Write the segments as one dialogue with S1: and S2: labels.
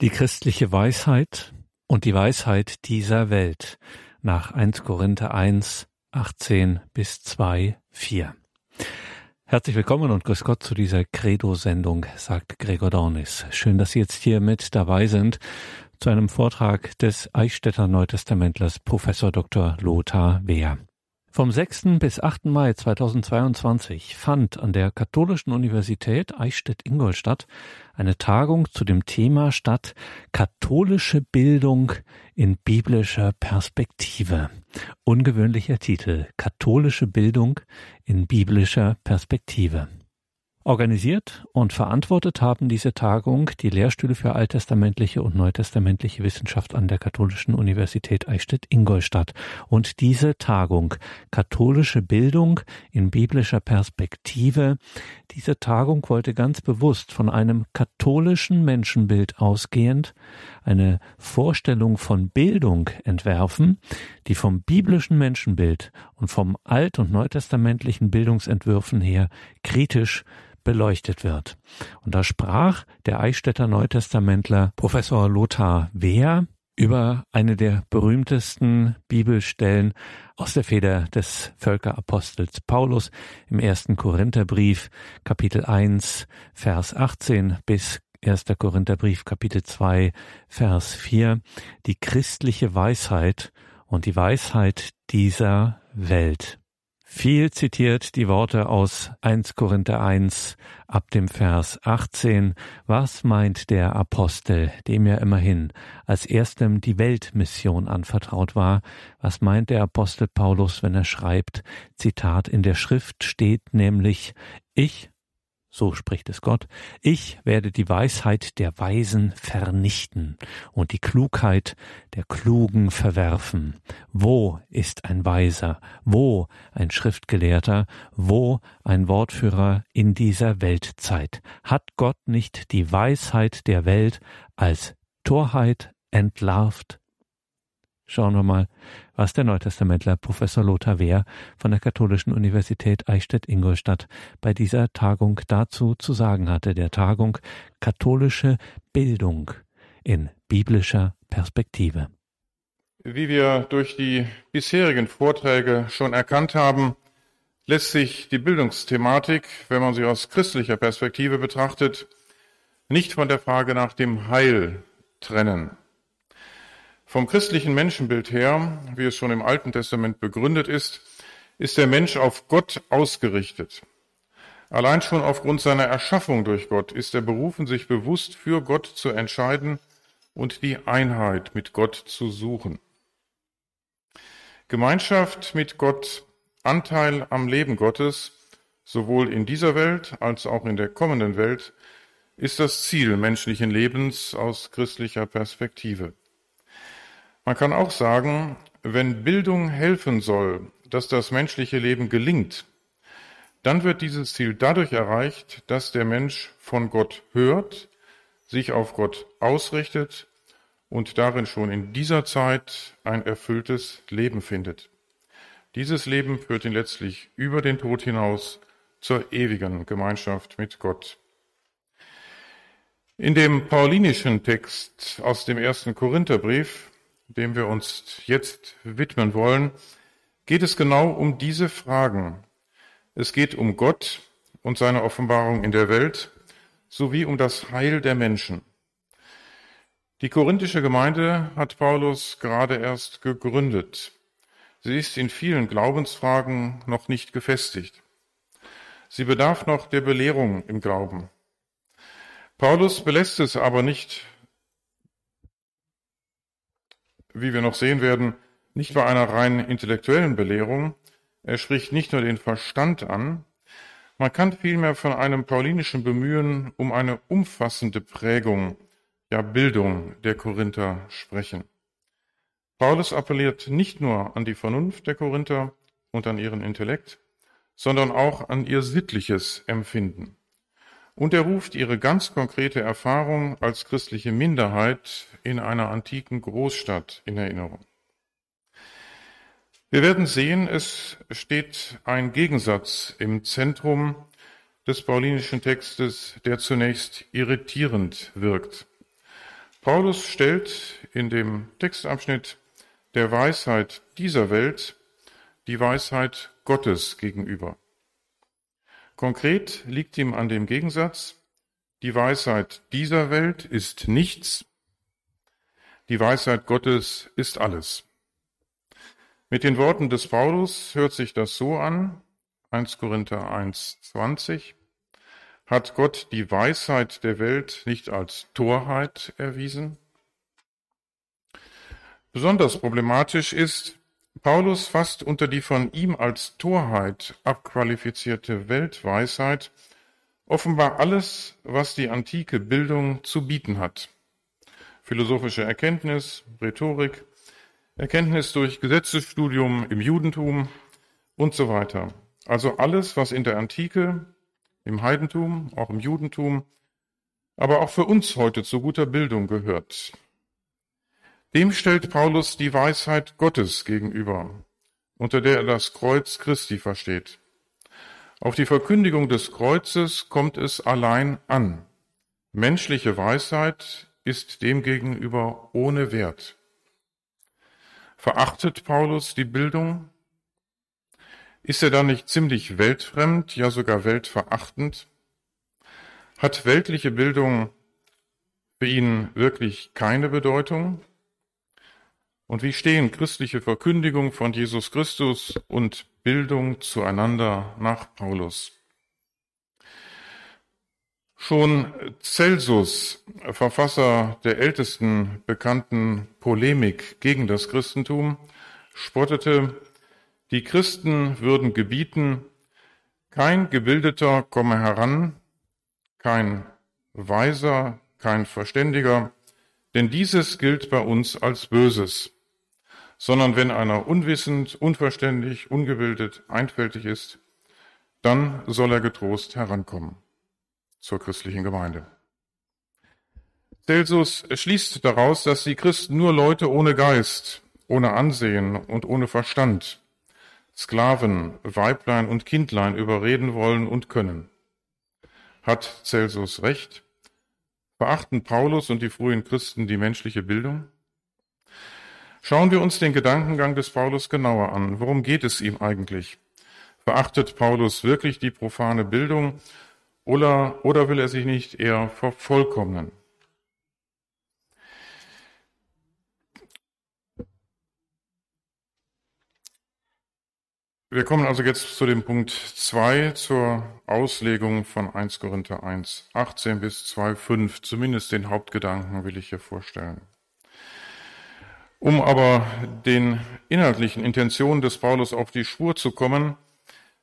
S1: Die christliche Weisheit und die Weisheit dieser Welt nach 1 Korinther 1, 18 bis 2, 4. Herzlich willkommen und grüß Gott zu dieser Credo-Sendung, sagt Gregor Dornis. Schön, dass Sie jetzt hier mit dabei sind zu einem Vortrag des Eichstätter Neutestamentlers Professor Dr. Lothar Wehr. Vom 6. bis 8. Mai 2022 fand an der Katholischen Universität Eichstätt-Ingolstadt eine Tagung zu dem Thema statt Katholische Bildung in biblischer Perspektive. Ungewöhnlicher Titel Katholische Bildung in biblischer Perspektive. Organisiert und verantwortet haben diese Tagung die Lehrstühle für alttestamentliche und neutestamentliche Wissenschaft an der Katholischen Universität Eichstätt-Ingolstadt. Und diese Tagung, katholische Bildung in biblischer Perspektive, diese Tagung wollte ganz bewusst von einem katholischen Menschenbild ausgehend eine Vorstellung von Bildung entwerfen, die vom biblischen Menschenbild und vom alt- und neutestamentlichen Bildungsentwürfen her kritisch beleuchtet wird. Und da sprach der Eichstätter Neutestamentler Professor Lothar Wehr über eine der berühmtesten Bibelstellen aus der Feder des Völkerapostels Paulus im ersten Korintherbrief, Kapitel 1, Vers 18 bis 1. Korintherbrief, Kapitel 2, Vers 4, die christliche Weisheit und die Weisheit dieser Welt. Viel zitiert die Worte aus 1 Korinther 1 ab dem Vers 18. Was meint der Apostel, dem ja immerhin als erstem die Weltmission anvertraut war? Was meint der Apostel Paulus, wenn er schreibt, Zitat, in der Schrift steht nämlich, ich so spricht es Gott, ich werde die Weisheit der Weisen vernichten und die Klugheit der Klugen verwerfen. Wo ist ein Weiser? Wo ein Schriftgelehrter? Wo ein Wortführer in dieser Weltzeit? Hat Gott nicht die Weisheit der Welt als Torheit entlarvt? Schauen wir mal, was der Neutestamentler Professor Lothar Wehr von der Katholischen Universität Eichstätt-Ingolstadt bei dieser Tagung dazu zu sagen hatte, der Tagung Katholische Bildung in biblischer Perspektive.
S2: Wie wir durch die bisherigen Vorträge schon erkannt haben, lässt sich die Bildungsthematik, wenn man sie aus christlicher Perspektive betrachtet, nicht von der Frage nach dem Heil trennen. Vom christlichen Menschenbild her, wie es schon im Alten Testament begründet ist, ist der Mensch auf Gott ausgerichtet. Allein schon aufgrund seiner Erschaffung durch Gott ist er berufen, sich bewusst für Gott zu entscheiden und die Einheit mit Gott zu suchen. Gemeinschaft mit Gott, Anteil am Leben Gottes, sowohl in dieser Welt als auch in der kommenden Welt, ist das Ziel menschlichen Lebens aus christlicher Perspektive. Man kann auch sagen, wenn Bildung helfen soll, dass das menschliche Leben gelingt, dann wird dieses Ziel dadurch erreicht, dass der Mensch von Gott hört, sich auf Gott ausrichtet und darin schon in dieser Zeit ein erfülltes Leben findet. Dieses Leben führt ihn letztlich über den Tod hinaus zur ewigen Gemeinschaft mit Gott. In dem paulinischen Text aus dem ersten Korintherbrief dem wir uns jetzt widmen wollen, geht es genau um diese Fragen. Es geht um Gott und seine Offenbarung in der Welt sowie um das Heil der Menschen. Die korinthische Gemeinde hat Paulus gerade erst gegründet. Sie ist in vielen Glaubensfragen noch nicht gefestigt. Sie bedarf noch der Belehrung im Glauben. Paulus belässt es aber nicht wie wir noch sehen werden, nicht bei einer rein intellektuellen Belehrung. Er spricht nicht nur den Verstand an, man kann vielmehr von einem paulinischen Bemühen um eine umfassende Prägung, ja Bildung der Korinther sprechen. Paulus appelliert nicht nur an die Vernunft der Korinther und an ihren Intellekt, sondern auch an ihr sittliches Empfinden. Und er ruft ihre ganz konkrete Erfahrung als christliche Minderheit in einer antiken Großstadt in Erinnerung. Wir werden sehen, es steht ein Gegensatz im Zentrum des paulinischen Textes, der zunächst irritierend wirkt. Paulus stellt in dem Textabschnitt der Weisheit dieser Welt die Weisheit Gottes gegenüber. Konkret liegt ihm an dem Gegensatz, die Weisheit dieser Welt ist nichts, die Weisheit Gottes ist alles. Mit den Worten des Paulus hört sich das so an, 1 Korinther 1, 20, hat Gott die Weisheit der Welt nicht als Torheit erwiesen? Besonders problematisch ist, Paulus fasst unter die von ihm als Torheit abqualifizierte Weltweisheit offenbar alles, was die antike Bildung zu bieten hat. Philosophische Erkenntnis, Rhetorik, Erkenntnis durch Gesetzesstudium im Judentum und so weiter. Also alles, was in der Antike, im Heidentum, auch im Judentum, aber auch für uns heute zu guter Bildung gehört. Dem stellt Paulus die Weisheit Gottes gegenüber, unter der er das Kreuz Christi versteht. Auf die Verkündigung des Kreuzes kommt es allein an. Menschliche Weisheit ist demgegenüber ohne Wert. Verachtet Paulus die Bildung? Ist er da nicht ziemlich weltfremd, ja sogar weltverachtend? Hat weltliche Bildung für ihn wirklich keine Bedeutung? Und wie stehen christliche Verkündigung von Jesus Christus und Bildung zueinander nach Paulus? Schon Celsus, Verfasser der ältesten bekannten Polemik gegen das Christentum, spottete, die Christen würden gebieten, kein Gebildeter komme heran, kein Weiser, kein Verständiger, denn dieses gilt bei uns als Böses sondern wenn einer unwissend, unverständlich, ungebildet, einfältig ist, dann soll er getrost herankommen zur christlichen Gemeinde. Celsus schließt daraus, dass die Christen nur Leute ohne Geist, ohne Ansehen und ohne Verstand, Sklaven, Weiblein und Kindlein überreden wollen und können. Hat Celsus recht? Verachten Paulus und die frühen Christen die menschliche Bildung? Schauen wir uns den Gedankengang des Paulus genauer an. Worum geht es ihm eigentlich? Verachtet Paulus wirklich die profane Bildung oder, oder will er sich nicht eher vervollkommnen? Wir kommen also jetzt zu dem Punkt 2, zur Auslegung von 1 Korinther 1, 18 bis 2, 5. Zumindest den Hauptgedanken will ich hier vorstellen. Um aber den inhaltlichen Intentionen des Paulus auf die Spur zu kommen,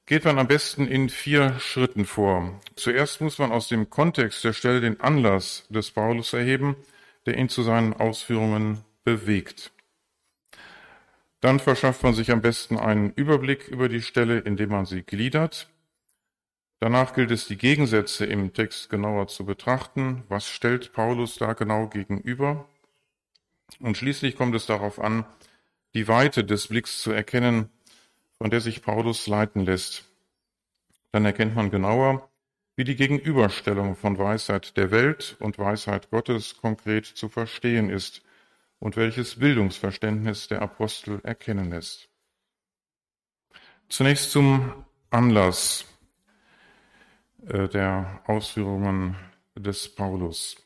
S2: geht man am besten in vier Schritten vor. Zuerst muss man aus dem Kontext der Stelle den Anlass des Paulus erheben, der ihn zu seinen Ausführungen bewegt. Dann verschafft man sich am besten einen Überblick über die Stelle, indem man sie gliedert. Danach gilt es, die Gegensätze im Text genauer zu betrachten. Was stellt Paulus da genau gegenüber? Und schließlich kommt es darauf an, die Weite des Blicks zu erkennen, von der sich Paulus leiten lässt. Dann erkennt man genauer, wie die Gegenüberstellung von Weisheit der Welt und Weisheit Gottes konkret zu verstehen ist und welches Bildungsverständnis der Apostel erkennen lässt. Zunächst zum Anlass äh, der Ausführungen des Paulus.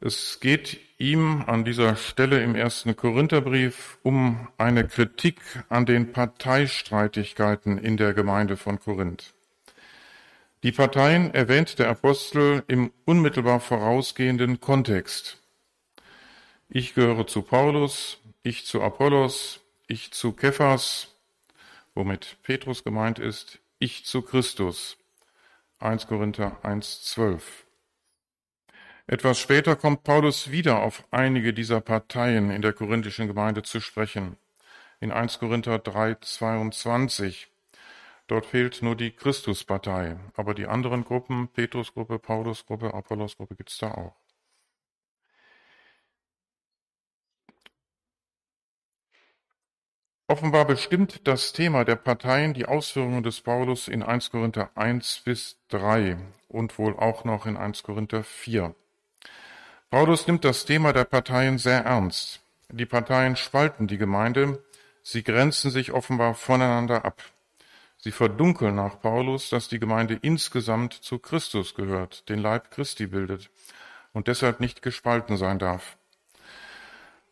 S2: Es geht ihm an dieser Stelle im ersten Korintherbrief um eine Kritik an den Parteistreitigkeiten in der Gemeinde von Korinth. Die Parteien erwähnt der Apostel im unmittelbar vorausgehenden Kontext. Ich gehöre zu Paulus, ich zu Apollos, ich zu Kephas, womit Petrus gemeint ist, ich zu Christus. 1 Korinther 1, 12. Etwas später kommt Paulus wieder auf einige dieser Parteien in der korinthischen Gemeinde zu sprechen. In 1 Korinther 3, 22. Dort fehlt nur die Christuspartei, aber die anderen Gruppen, Petrusgruppe, Paulusgruppe, Apollosgruppe, gibt es da auch. Offenbar bestimmt das Thema der Parteien die Ausführungen des Paulus in 1 Korinther 1 bis 3 und wohl auch noch in 1 Korinther 4. Paulus nimmt das Thema der Parteien sehr ernst. Die Parteien spalten die Gemeinde, sie grenzen sich offenbar voneinander ab. Sie verdunkeln nach Paulus, dass die Gemeinde insgesamt zu Christus gehört, den Leib Christi bildet und deshalb nicht gespalten sein darf.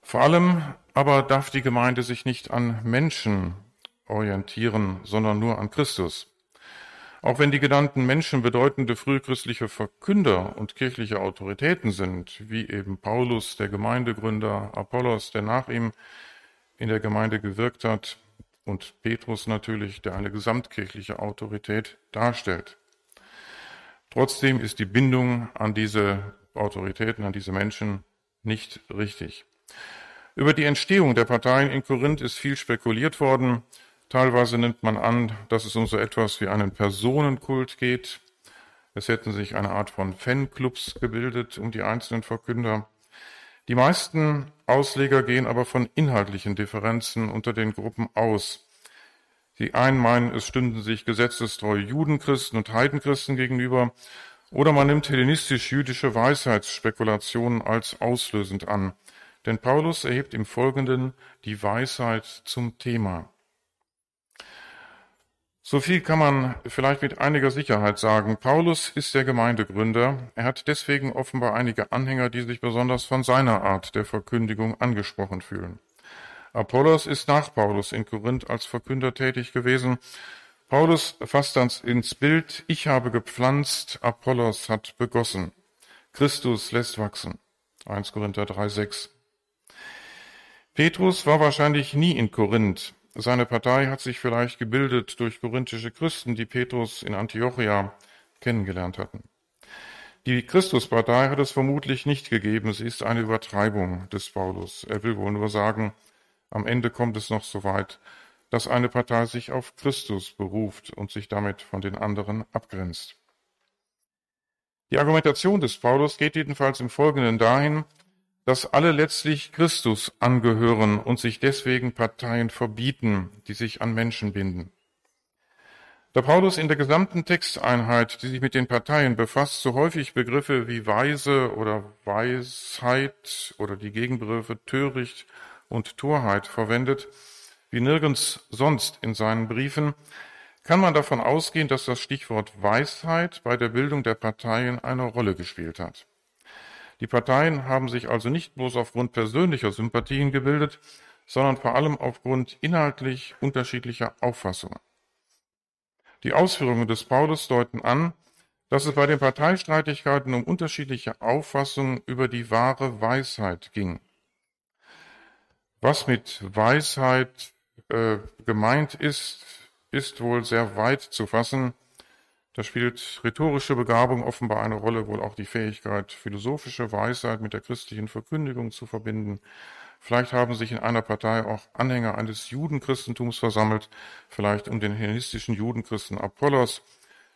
S2: Vor allem aber darf die Gemeinde sich nicht an Menschen orientieren, sondern nur an Christus. Auch wenn die genannten Menschen bedeutende frühchristliche Verkünder und kirchliche Autoritäten sind, wie eben Paulus, der Gemeindegründer, Apollos, der nach ihm in der Gemeinde gewirkt hat, und Petrus natürlich, der eine gesamtkirchliche Autorität darstellt. Trotzdem ist die Bindung an diese Autoritäten, an diese Menschen nicht richtig. Über die Entstehung der Parteien in Korinth ist viel spekuliert worden. Teilweise nimmt man an, dass es um so etwas wie einen Personenkult geht. Es hätten sich eine Art von Fanclubs gebildet um die einzelnen Verkünder. Die meisten Ausleger gehen aber von inhaltlichen Differenzen unter den Gruppen aus. Die einen meinen, es stünden sich gesetzestreue Judenchristen und Heidenchristen gegenüber, oder man nimmt hellenistisch-jüdische Weisheitsspekulationen als auslösend an. Denn Paulus erhebt im Folgenden die Weisheit zum Thema. So viel kann man vielleicht mit einiger Sicherheit sagen. Paulus ist der Gemeindegründer. Er hat deswegen offenbar einige Anhänger, die sich besonders von seiner Art der Verkündigung angesprochen fühlen. Apollos ist nach Paulus in Korinth als Verkünder tätig gewesen. Paulus fasst dann ins Bild, ich habe gepflanzt, Apollos hat begossen. Christus lässt wachsen. 1 Korinther 3,6. Petrus war wahrscheinlich nie in Korinth. Seine Partei hat sich vielleicht gebildet durch korinthische Christen, die Petrus in Antiochia kennengelernt hatten. Die Christuspartei hat es vermutlich nicht gegeben. Sie ist eine Übertreibung des Paulus. Er will wohl nur sagen, am Ende kommt es noch so weit, dass eine Partei sich auf Christus beruft und sich damit von den anderen abgrenzt. Die Argumentation des Paulus geht jedenfalls im Folgenden dahin, dass alle letztlich Christus angehören und sich deswegen Parteien verbieten, die sich an Menschen binden. Da Paulus in der gesamten Texteinheit, die sich mit den Parteien befasst, so häufig Begriffe wie Weise oder Weisheit oder die Gegenbegriffe töricht und Torheit verwendet, wie nirgends sonst in seinen Briefen, kann man davon ausgehen, dass das Stichwort Weisheit bei der Bildung der Parteien eine Rolle gespielt hat. Die Parteien haben sich also nicht bloß aufgrund persönlicher Sympathien gebildet, sondern vor allem aufgrund inhaltlich unterschiedlicher Auffassungen. Die Ausführungen des Paulus deuten an, dass es bei den Parteistreitigkeiten um unterschiedliche Auffassungen über die wahre Weisheit ging. Was mit Weisheit äh, gemeint ist, ist wohl sehr weit zu fassen. Da spielt rhetorische Begabung offenbar eine Rolle, wohl auch die Fähigkeit, philosophische Weisheit mit der christlichen Verkündigung zu verbinden. Vielleicht haben sich in einer Partei auch Anhänger eines Judenchristentums versammelt, vielleicht um den hellenistischen Judenchristen Apollos,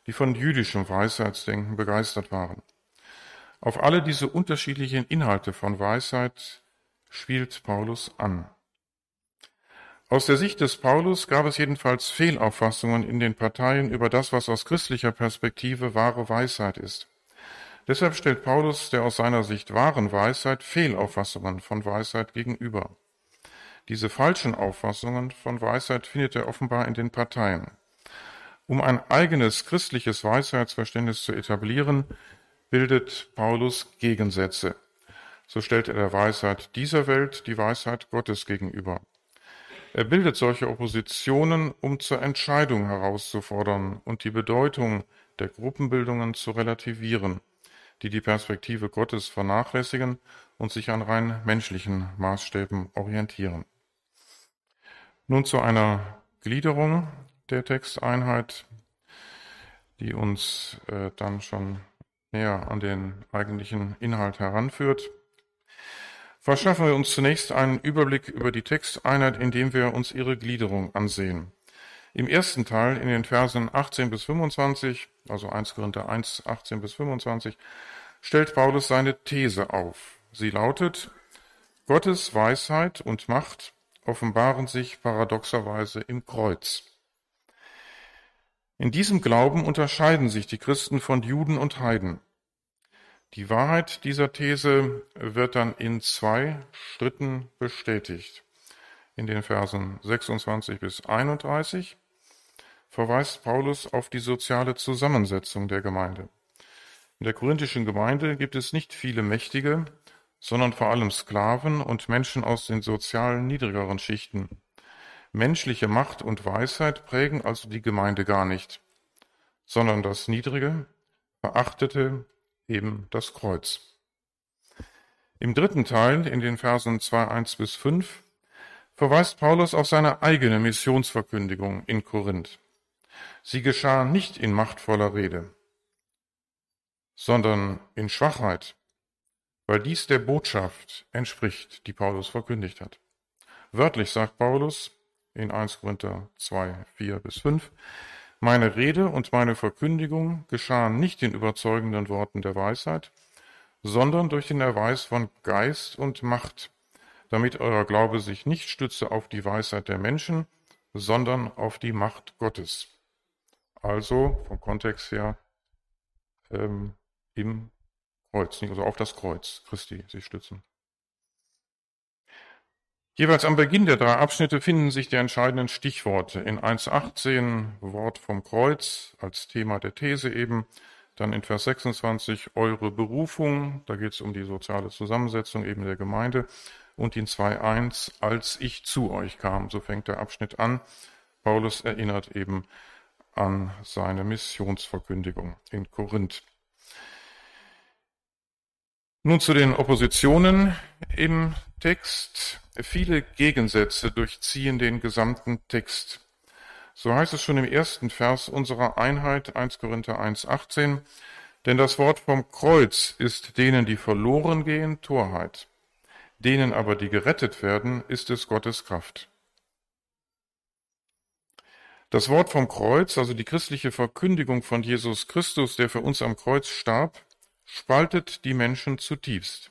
S2: die von jüdischem Weisheitsdenken begeistert waren. Auf alle diese unterschiedlichen Inhalte von Weisheit spielt Paulus an. Aus der Sicht des Paulus gab es jedenfalls Fehlauffassungen in den Parteien über das, was aus christlicher Perspektive wahre Weisheit ist. Deshalb stellt Paulus der aus seiner Sicht wahren Weisheit Fehlauffassungen von Weisheit gegenüber. Diese falschen Auffassungen von Weisheit findet er offenbar in den Parteien. Um ein eigenes christliches Weisheitsverständnis zu etablieren, bildet Paulus Gegensätze. So stellt er der Weisheit dieser Welt die Weisheit Gottes gegenüber. Er bildet solche Oppositionen, um zur Entscheidung herauszufordern und die Bedeutung der Gruppenbildungen zu relativieren, die die Perspektive Gottes vernachlässigen und sich an rein menschlichen Maßstäben orientieren. Nun zu einer Gliederung der Texteinheit, die uns äh, dann schon näher an den eigentlichen Inhalt heranführt. Verschaffen wir uns zunächst einen Überblick über die Texteinheit, indem wir uns ihre Gliederung ansehen. Im ersten Teil, in den Versen 18 bis 25, also 1 Korinther 1, 18 bis 25, stellt Paulus seine These auf. Sie lautet, Gottes Weisheit und Macht offenbaren sich paradoxerweise im Kreuz. In diesem Glauben unterscheiden sich die Christen von Juden und Heiden. Die Wahrheit dieser These wird dann in zwei Schritten bestätigt. In den Versen 26 bis 31 verweist Paulus auf die soziale Zusammensetzung der Gemeinde. In der korinthischen Gemeinde gibt es nicht viele Mächtige, sondern vor allem Sklaven und Menschen aus den sozialen niedrigeren Schichten. Menschliche Macht und Weisheit prägen also die Gemeinde gar nicht, sondern das Niedrige, Verachtete, eben das Kreuz. Im dritten Teil, in den Versen 2.1 bis 5, verweist Paulus auf seine eigene Missionsverkündigung in Korinth. Sie geschah nicht in machtvoller Rede, sondern in Schwachheit, weil dies der Botschaft entspricht, die Paulus verkündigt hat. Wörtlich sagt Paulus in 1 Korinther 2, 4 bis 5, meine Rede und meine Verkündigung geschahen nicht in überzeugenden Worten der Weisheit, sondern durch den Erweis von Geist und Macht, damit euer Glaube sich nicht stütze auf die Weisheit der Menschen, sondern auf die Macht Gottes. Also vom Kontext her ähm, im Kreuz, also auf das Kreuz Christi sich stützen. Jeweils am Beginn der drei Abschnitte finden sich die entscheidenden Stichworte. In 1.18 Wort vom Kreuz als Thema der These eben. Dann in Vers 26 eure Berufung, da geht es um die soziale Zusammensetzung eben der Gemeinde. Und in 2.1 als ich zu euch kam, so fängt der Abschnitt an. Paulus erinnert eben an seine Missionsverkündigung in Korinth. Nun zu den Oppositionen im Text. Viele Gegensätze durchziehen den gesamten Text. So heißt es schon im ersten Vers unserer Einheit 1 Korinther 1,18. Denn das Wort vom Kreuz ist denen, die verloren gehen, Torheit. Denen aber, die gerettet werden, ist es Gottes Kraft. Das Wort vom Kreuz, also die christliche Verkündigung von Jesus Christus, der für uns am Kreuz starb, spaltet die Menschen zutiefst.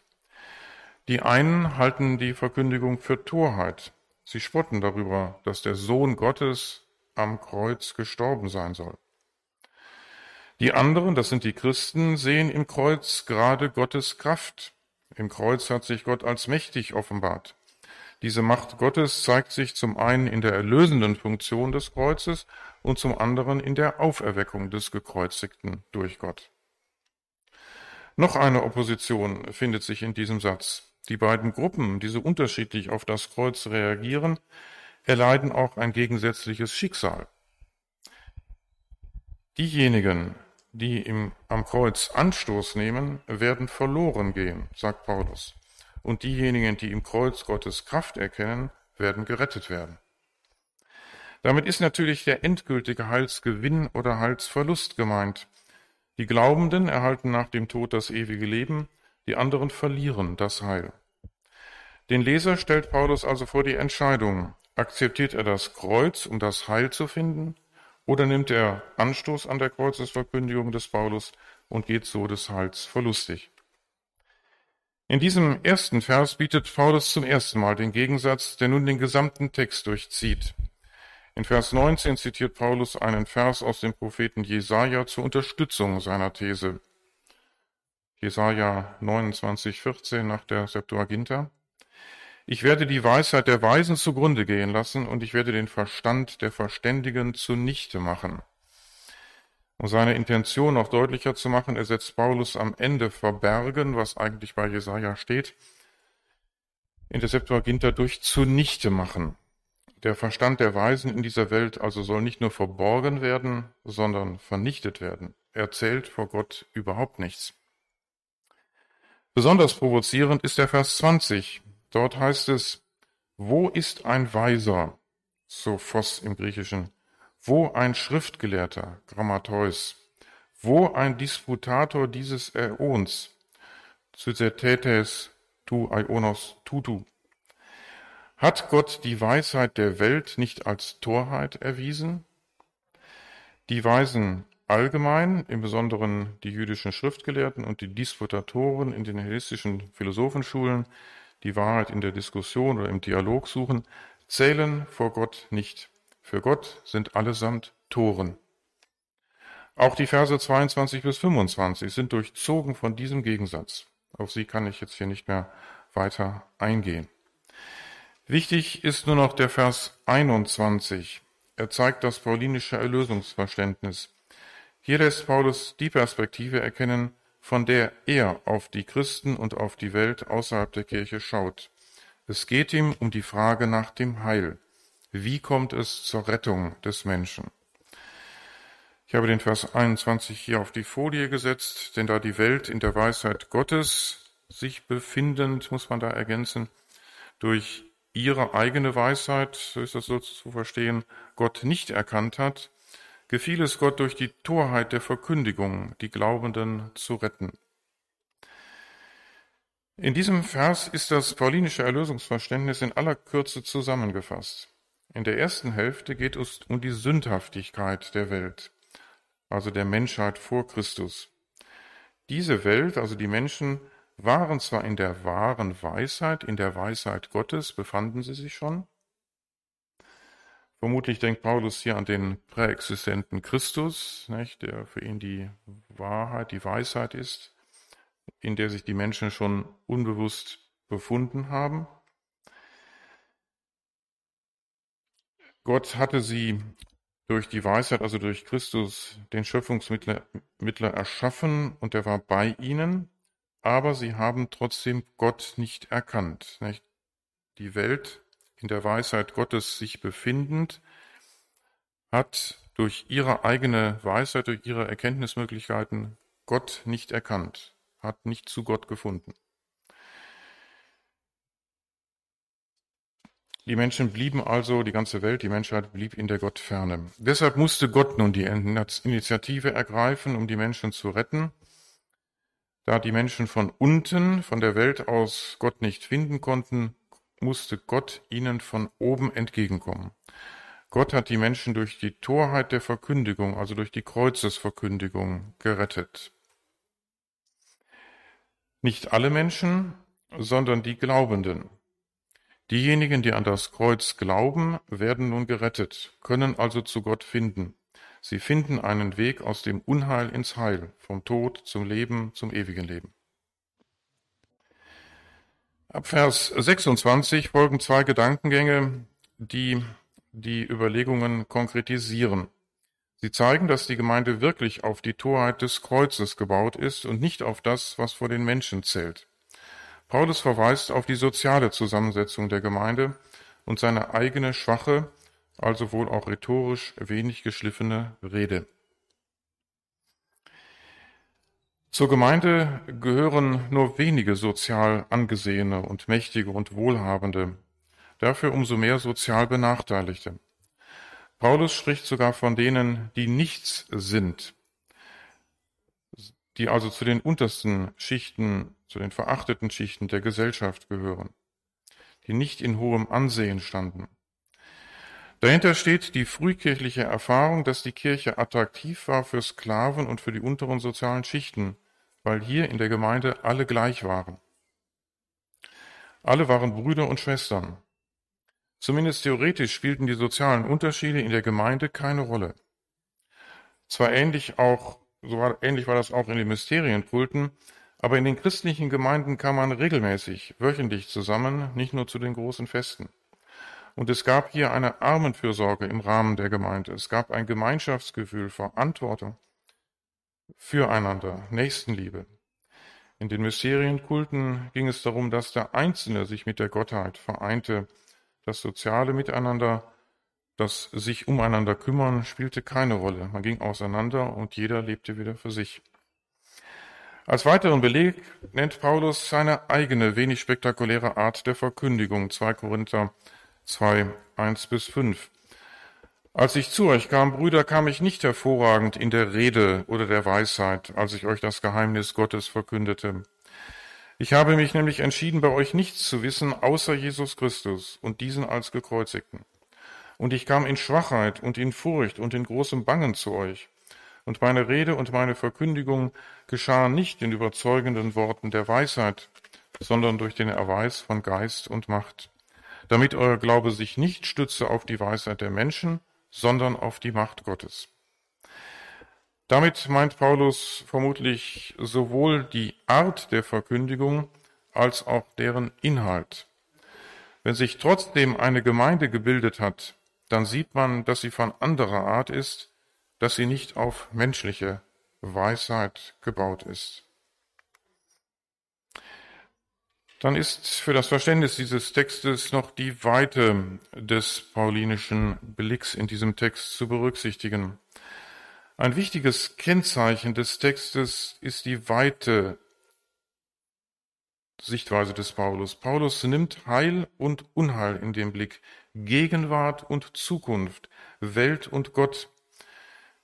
S2: Die einen halten die Verkündigung für Torheit. Sie spotten darüber, dass der Sohn Gottes am Kreuz gestorben sein soll. Die anderen, das sind die Christen, sehen im Kreuz gerade Gottes Kraft. Im Kreuz hat sich Gott als mächtig offenbart. Diese Macht Gottes zeigt sich zum einen in der erlösenden Funktion des Kreuzes und zum anderen in der Auferweckung des Gekreuzigten durch Gott. Noch eine Opposition findet sich in diesem Satz. Die beiden Gruppen, die so unterschiedlich auf das Kreuz reagieren, erleiden auch ein gegensätzliches Schicksal. Diejenigen, die im, am Kreuz Anstoß nehmen, werden verloren gehen, sagt Paulus. Und diejenigen, die im Kreuz Gottes Kraft erkennen, werden gerettet werden. Damit ist natürlich der endgültige Heilsgewinn oder Heilsverlust gemeint. Die Glaubenden erhalten nach dem Tod das ewige Leben, die anderen verlieren das Heil. Den Leser stellt Paulus also vor die Entscheidung, akzeptiert er das Kreuz, um das Heil zu finden, oder nimmt er Anstoß an der Kreuzesverkündigung des Paulus und geht so des Heils verlustig. In diesem ersten Vers bietet Paulus zum ersten Mal den Gegensatz, der nun den gesamten Text durchzieht. In Vers 19 zitiert Paulus einen Vers aus dem Propheten Jesaja zur Unterstützung seiner These. Jesaja 29, 14 nach der Septuaginta. Ich werde die Weisheit der Weisen zugrunde gehen lassen und ich werde den Verstand der Verständigen zunichte machen. Um seine Intention noch deutlicher zu machen, ersetzt Paulus am Ende verbergen, was eigentlich bei Jesaja steht, in der Septuaginta durch zunichte machen. Der Verstand der Weisen in dieser Welt also soll nicht nur verborgen werden, sondern vernichtet werden. Er zählt vor Gott überhaupt nichts. Besonders provozierend ist der Vers 20. Dort heißt es, wo ist ein Weiser, so Voss im Griechischen, wo ein Schriftgelehrter, Grammateus, wo ein Disputator dieses Äons, Zyzetetes tu Aionos tutu, hat Gott die Weisheit der Welt nicht als Torheit erwiesen? Die Weisen allgemein, im Besonderen die jüdischen Schriftgelehrten und die Disputatoren in den hellenistischen Philosophenschulen, die Wahrheit in der Diskussion oder im Dialog suchen, zählen vor Gott nicht. Für Gott sind allesamt Toren. Auch die Verse 22 bis 25 sind durchzogen von diesem Gegensatz. Auf sie kann ich jetzt hier nicht mehr weiter eingehen. Wichtig ist nur noch der Vers 21. Er zeigt das paulinische Erlösungsverständnis. Hier lässt Paulus die Perspektive erkennen, von der er auf die Christen und auf die Welt außerhalb der Kirche schaut. Es geht ihm um die Frage nach dem Heil. Wie kommt es zur Rettung des Menschen? Ich habe den Vers 21 hier auf die Folie gesetzt, denn da die Welt in der Weisheit Gottes sich befindend, muss man da ergänzen, durch ihre eigene Weisheit, so ist das so zu verstehen, Gott nicht erkannt hat, gefiel es Gott durch die Torheit der Verkündigung, die Glaubenden zu retten. In diesem Vers ist das paulinische Erlösungsverständnis in aller Kürze zusammengefasst. In der ersten Hälfte geht es um die Sündhaftigkeit der Welt, also der Menschheit vor Christus. Diese Welt, also die Menschen, waren zwar in der wahren Weisheit, in der Weisheit Gottes befanden sie sich schon, Vermutlich denkt Paulus hier an den präexistenten Christus, nicht, der für ihn die Wahrheit, die Weisheit ist, in der sich die Menschen schon unbewusst befunden haben. Gott hatte sie durch die Weisheit, also durch Christus, den Schöpfungsmittler Mittler erschaffen und er war bei ihnen, aber sie haben trotzdem Gott nicht erkannt. Nicht? Die Welt in der Weisheit Gottes sich befindend, hat durch ihre eigene Weisheit, durch ihre Erkenntnismöglichkeiten Gott nicht erkannt, hat nicht zu Gott gefunden. Die Menschen blieben also, die ganze Welt, die Menschheit blieb in der Gottferne. Deshalb musste Gott nun die Initiative ergreifen, um die Menschen zu retten. Da die Menschen von unten, von der Welt aus Gott nicht finden konnten, musste Gott ihnen von oben entgegenkommen. Gott hat die Menschen durch die Torheit der Verkündigung, also durch die Kreuzesverkündigung, gerettet. Nicht alle Menschen, sondern die Glaubenden. Diejenigen, die an das Kreuz glauben, werden nun gerettet, können also zu Gott finden. Sie finden einen Weg aus dem Unheil ins Heil, vom Tod zum Leben, zum ewigen Leben. Ab Vers 26 folgen zwei Gedankengänge, die die Überlegungen konkretisieren. Sie zeigen, dass die Gemeinde wirklich auf die Torheit des Kreuzes gebaut ist und nicht auf das, was vor den Menschen zählt. Paulus verweist auf die soziale Zusammensetzung der Gemeinde und seine eigene schwache, also wohl auch rhetorisch wenig geschliffene Rede. Zur Gemeinde gehören nur wenige sozial angesehene und mächtige und wohlhabende, dafür umso mehr sozial Benachteiligte. Paulus spricht sogar von denen, die nichts sind, die also zu den untersten Schichten, zu den verachteten Schichten der Gesellschaft gehören, die nicht in hohem Ansehen standen. Dahinter steht die frühkirchliche Erfahrung, dass die Kirche attraktiv war für Sklaven und für die unteren sozialen Schichten, weil hier in der Gemeinde alle gleich waren. Alle waren Brüder und Schwestern. Zumindest theoretisch spielten die sozialen Unterschiede in der Gemeinde keine Rolle. Zwar ähnlich auch, so war, ähnlich war das auch in den Mysterienkulten, aber in den christlichen Gemeinden kam man regelmäßig, wöchentlich zusammen, nicht nur zu den großen Festen. Und es gab hier eine Armenfürsorge im Rahmen der Gemeinde. Es gab ein Gemeinschaftsgefühl, Verantwortung füreinander, Nächstenliebe. In den Mysterienkulten ging es darum, dass der Einzelne sich mit der Gottheit vereinte. Das soziale Miteinander, das sich umeinander kümmern, spielte keine Rolle. Man ging auseinander und jeder lebte wieder für sich. Als weiteren Beleg nennt Paulus seine eigene wenig spektakuläre Art der Verkündigung, 2 Korinther 2, 1 bis 5. Als ich zu euch kam, Brüder, kam ich nicht hervorragend in der Rede oder der Weisheit, als ich euch das Geheimnis Gottes verkündete. Ich habe mich nämlich entschieden, bei euch nichts zu wissen, außer Jesus Christus und diesen als gekreuzigten. Und ich kam in Schwachheit und in Furcht und in großem Bangen zu euch. Und meine Rede und meine Verkündigung geschahen nicht in überzeugenden Worten der Weisheit, sondern durch den Erweis von Geist und Macht damit euer Glaube sich nicht stütze auf die Weisheit der Menschen, sondern auf die Macht Gottes. Damit meint Paulus vermutlich sowohl die Art der Verkündigung als auch deren Inhalt. Wenn sich trotzdem eine Gemeinde gebildet hat, dann sieht man, dass sie von anderer Art ist, dass sie nicht auf menschliche Weisheit gebaut ist. Dann ist für das Verständnis dieses Textes noch die Weite des paulinischen Blicks in diesem Text zu berücksichtigen. Ein wichtiges Kennzeichen des Textes ist die Weite Sichtweise des Paulus. Paulus nimmt Heil und Unheil in den Blick, Gegenwart und Zukunft, Welt und Gott.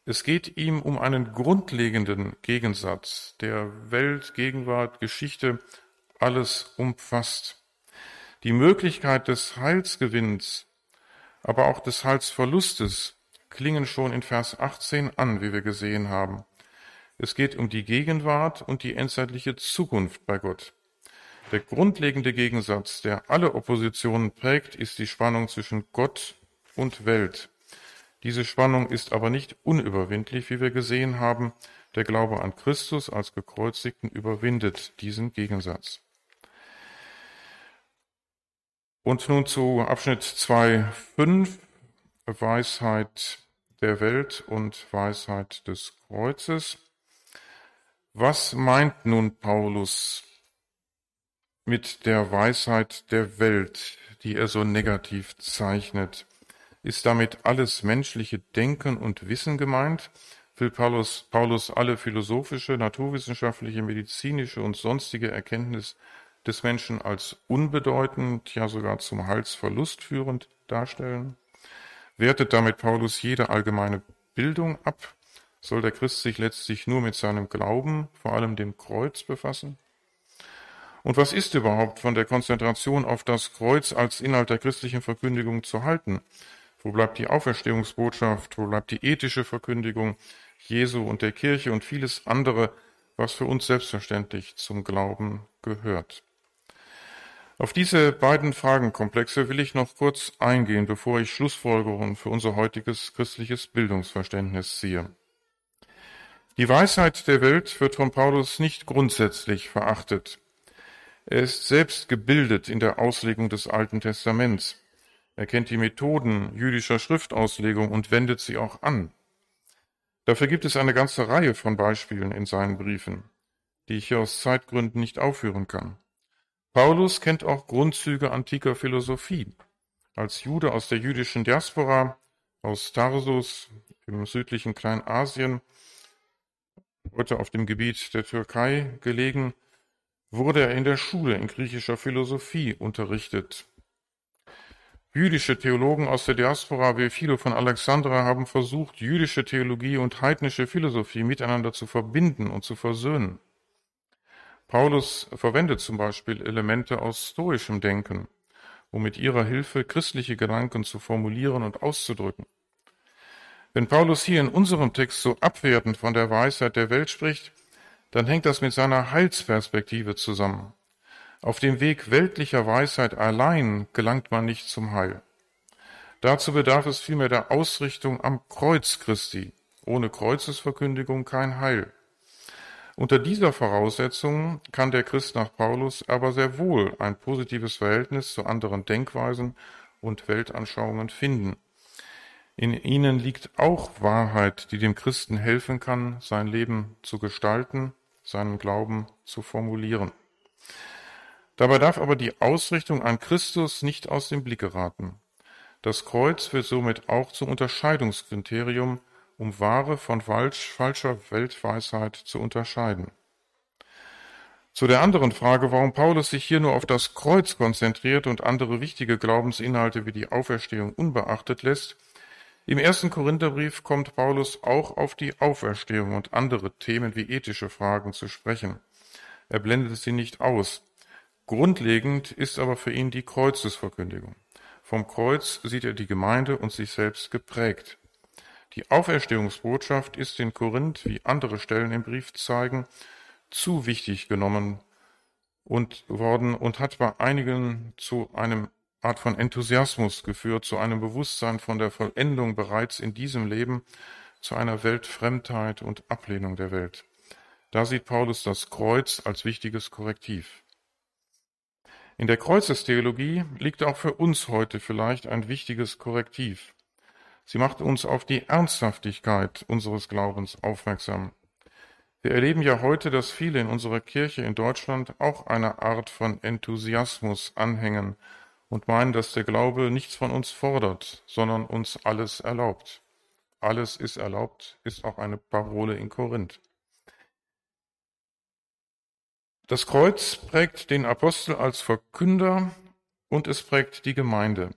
S2: Es geht ihm um einen grundlegenden Gegensatz, der Welt, Gegenwart, Geschichte alles umfasst. Die Möglichkeit des Heilsgewinns, aber auch des Heilsverlustes klingen schon in Vers 18 an, wie wir gesehen haben. Es geht um die Gegenwart und die endzeitliche Zukunft bei Gott. Der grundlegende Gegensatz, der alle Oppositionen prägt, ist die Spannung zwischen Gott und Welt. Diese Spannung ist aber nicht unüberwindlich, wie wir gesehen haben. Der Glaube an Christus als Gekreuzigten überwindet diesen Gegensatz. Und nun zu Abschnitt 2.5, Weisheit der Welt und Weisheit des Kreuzes. Was meint nun Paulus mit der Weisheit der Welt, die er so negativ zeichnet? Ist damit alles menschliche Denken und Wissen gemeint? Will Paulus, Paulus alle philosophische, naturwissenschaftliche, medizinische und sonstige Erkenntnis des Menschen als unbedeutend, ja sogar zum Halsverlust führend darstellen? Wertet damit Paulus jede allgemeine Bildung ab? Soll der Christ sich letztlich nur mit seinem Glauben, vor allem dem Kreuz, befassen? Und was ist überhaupt von der Konzentration auf das Kreuz als Inhalt der christlichen Verkündigung zu halten? Wo bleibt die Auferstehungsbotschaft? Wo bleibt die ethische Verkündigung Jesu und der Kirche und vieles andere, was für uns selbstverständlich zum Glauben gehört? Auf diese beiden Fragenkomplexe will ich noch kurz eingehen, bevor ich Schlussfolgerungen für unser heutiges christliches Bildungsverständnis ziehe. Die Weisheit der Welt wird von Paulus nicht grundsätzlich verachtet. Er ist selbst gebildet in der Auslegung des Alten Testaments. Er kennt die Methoden jüdischer Schriftauslegung und wendet sie auch an. Dafür gibt es eine ganze Reihe von Beispielen in seinen Briefen, die ich hier aus Zeitgründen nicht aufführen kann. Paulus kennt auch Grundzüge antiker Philosophie. Als Jude aus der jüdischen Diaspora, aus Tarsus im südlichen Kleinasien, heute auf dem Gebiet der Türkei gelegen, wurde er in der Schule in griechischer Philosophie unterrichtet. Jüdische Theologen aus der Diaspora wie Philo von Alexandra haben versucht, jüdische Theologie und heidnische Philosophie miteinander zu verbinden und zu versöhnen. Paulus verwendet zum Beispiel Elemente aus stoischem Denken, um mit ihrer Hilfe christliche Gedanken zu formulieren und auszudrücken. Wenn Paulus hier in unserem Text so abwertend von der Weisheit der Welt spricht, dann hängt das mit seiner Heilsperspektive zusammen. Auf dem Weg weltlicher Weisheit allein gelangt man nicht zum Heil. Dazu bedarf es vielmehr der Ausrichtung am Kreuz Christi. Ohne Kreuzesverkündigung kein Heil. Unter dieser Voraussetzung kann der Christ nach Paulus aber sehr wohl ein positives Verhältnis zu anderen Denkweisen und Weltanschauungen finden. In ihnen liegt auch Wahrheit, die dem Christen helfen kann, sein Leben zu gestalten, seinen Glauben zu formulieren. Dabei darf aber die Ausrichtung an Christus nicht aus dem Blick geraten. Das Kreuz wird somit auch zum Unterscheidungskriterium um wahre von falsch, falscher Weltweisheit zu unterscheiden. Zu der anderen Frage, warum Paulus sich hier nur auf das Kreuz konzentriert und andere wichtige Glaubensinhalte wie die Auferstehung unbeachtet lässt, im ersten Korintherbrief kommt Paulus auch auf die Auferstehung und andere Themen wie ethische Fragen zu sprechen. Er blendet sie nicht aus. Grundlegend ist aber für ihn die Kreuzesverkündigung. Vom Kreuz sieht er die Gemeinde und sich selbst geprägt. Die Auferstehungsbotschaft ist in Korinth, wie andere Stellen im Brief zeigen, zu wichtig genommen und worden und hat bei einigen zu einem Art von Enthusiasmus geführt, zu einem Bewusstsein von der Vollendung bereits in diesem Leben, zu einer Weltfremdheit und Ablehnung der Welt. Da sieht Paulus das Kreuz als wichtiges Korrektiv. In der Kreuzestheologie liegt auch für uns heute vielleicht ein wichtiges Korrektiv. Sie macht uns auf die Ernsthaftigkeit unseres Glaubens aufmerksam. Wir erleben ja heute, dass viele in unserer Kirche in Deutschland auch eine Art von Enthusiasmus anhängen und meinen, dass der Glaube nichts von uns fordert, sondern uns alles erlaubt. Alles ist erlaubt, ist auch eine Parole in Korinth. Das Kreuz prägt den Apostel als Verkünder und es prägt die Gemeinde.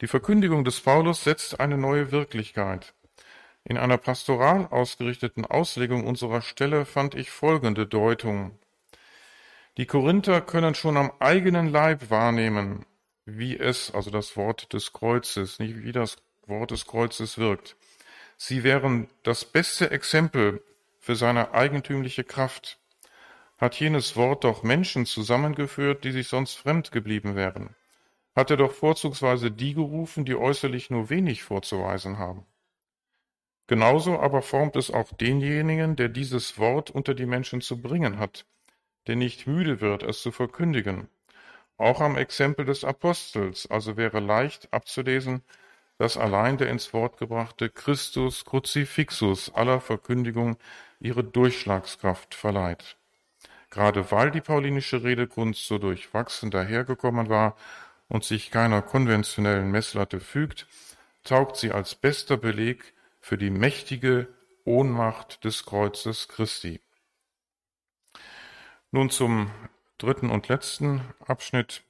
S2: Die Verkündigung des Paulus setzt eine neue Wirklichkeit. In einer pastoral ausgerichteten Auslegung unserer Stelle fand ich folgende Deutung. Die Korinther können schon am eigenen Leib wahrnehmen, wie es, also das Wort des Kreuzes, nicht wie das Wort des Kreuzes wirkt. Sie wären das beste Exempel für seine eigentümliche Kraft hat jenes Wort doch Menschen zusammengeführt, die sich sonst fremd geblieben wären. Hat er doch vorzugsweise die gerufen, die äußerlich nur wenig vorzuweisen haben. Genauso aber formt es auch denjenigen, der dieses Wort unter die Menschen zu bringen hat, der nicht müde wird, es zu verkündigen. Auch am Exempel des Apostels, also wäre leicht abzulesen, dass allein der ins Wort gebrachte Christus Crucifixus aller Verkündigung ihre Durchschlagskraft verleiht. Gerade weil die paulinische Redekunst so durchwachsen dahergekommen war und sich keiner konventionellen Messlatte fügt, taugt sie als bester Beleg für die mächtige Ohnmacht des Kreuzes Christi. Nun zum dritten und letzten Abschnitt.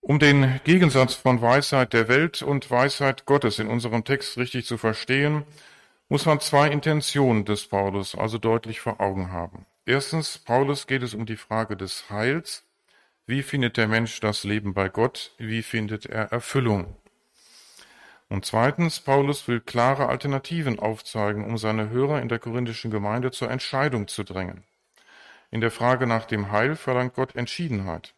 S2: Um den Gegensatz von Weisheit der Welt und Weisheit Gottes in unserem Text richtig zu verstehen, muss man zwei Intentionen des Paulus also deutlich vor Augen haben. Erstens, Paulus geht es um die Frage des Heils. Wie findet der Mensch das Leben bei Gott? Wie findet er Erfüllung? Und zweitens, Paulus will klare Alternativen aufzeigen, um seine Hörer in der korinthischen Gemeinde zur Entscheidung zu drängen. In der Frage nach dem Heil verlangt Gott Entschiedenheit.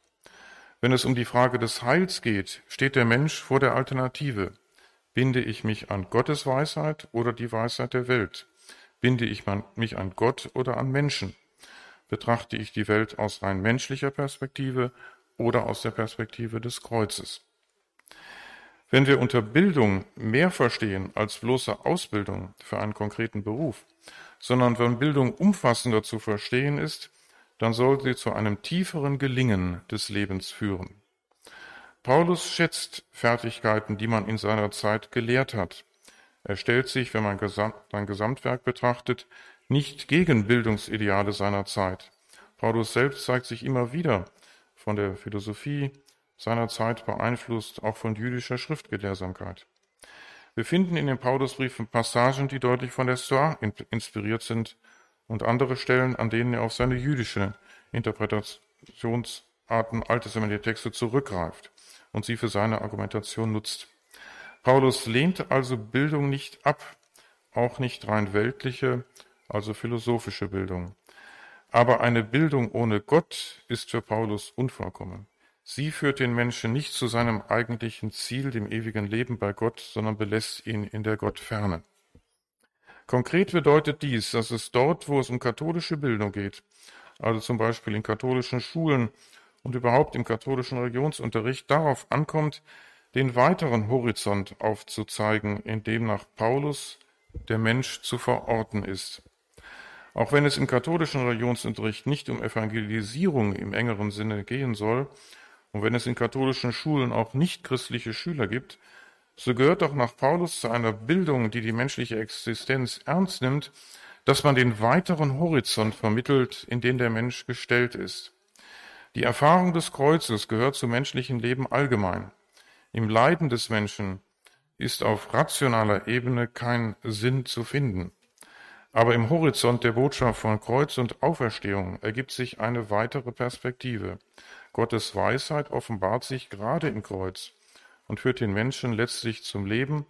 S2: Wenn es um die Frage des Heils geht, steht der Mensch vor der Alternative. Binde ich mich an Gottes Weisheit oder die Weisheit der Welt? Binde ich mich an Gott oder an Menschen? Betrachte ich die Welt aus rein menschlicher Perspektive oder aus der Perspektive des Kreuzes. Wenn wir unter Bildung mehr verstehen als bloße Ausbildung für einen konkreten Beruf, sondern wenn Bildung umfassender zu verstehen ist, dann soll sie zu einem tieferen Gelingen des Lebens führen. Paulus schätzt Fertigkeiten, die man in seiner Zeit gelehrt hat. Er stellt sich, wenn man sein Gesamtwerk betrachtet, nicht gegen Bildungsideale seiner Zeit. Paulus selbst zeigt sich immer wieder von der Philosophie seiner Zeit beeinflusst, auch von jüdischer Schriftgelehrsamkeit. Wir finden in den Paulusbriefen Passagen, die deutlich von der Stoa inspiriert sind und andere Stellen, an denen er auf seine jüdische Interpretationsarten alttestamentlicher Texte zurückgreift und sie für seine Argumentation nutzt. Paulus lehnt also Bildung nicht ab, auch nicht rein weltliche also philosophische Bildung. Aber eine Bildung ohne Gott ist für Paulus unvollkommen. Sie führt den Menschen nicht zu seinem eigentlichen Ziel, dem ewigen Leben bei Gott, sondern belässt ihn in der Gottferne. Konkret bedeutet dies, dass es dort, wo es um katholische Bildung geht, also zum Beispiel in katholischen Schulen und überhaupt im katholischen Religionsunterricht, darauf ankommt, den weiteren Horizont aufzuzeigen, in dem nach Paulus der Mensch zu verorten ist. Auch wenn es im katholischen Religionsunterricht nicht um Evangelisierung im engeren Sinne gehen soll und wenn es in katholischen Schulen auch nicht christliche Schüler gibt, so gehört doch nach Paulus zu einer Bildung, die die menschliche Existenz ernst nimmt, dass man den weiteren Horizont vermittelt, in den der Mensch gestellt ist. Die Erfahrung des Kreuzes gehört zum menschlichen Leben allgemein. Im Leiden des Menschen ist auf rationaler Ebene kein Sinn zu finden. Aber im Horizont der Botschaft von Kreuz und Auferstehung ergibt sich eine weitere Perspektive. Gottes Weisheit offenbart sich gerade im Kreuz und führt den Menschen letztlich zum Leben,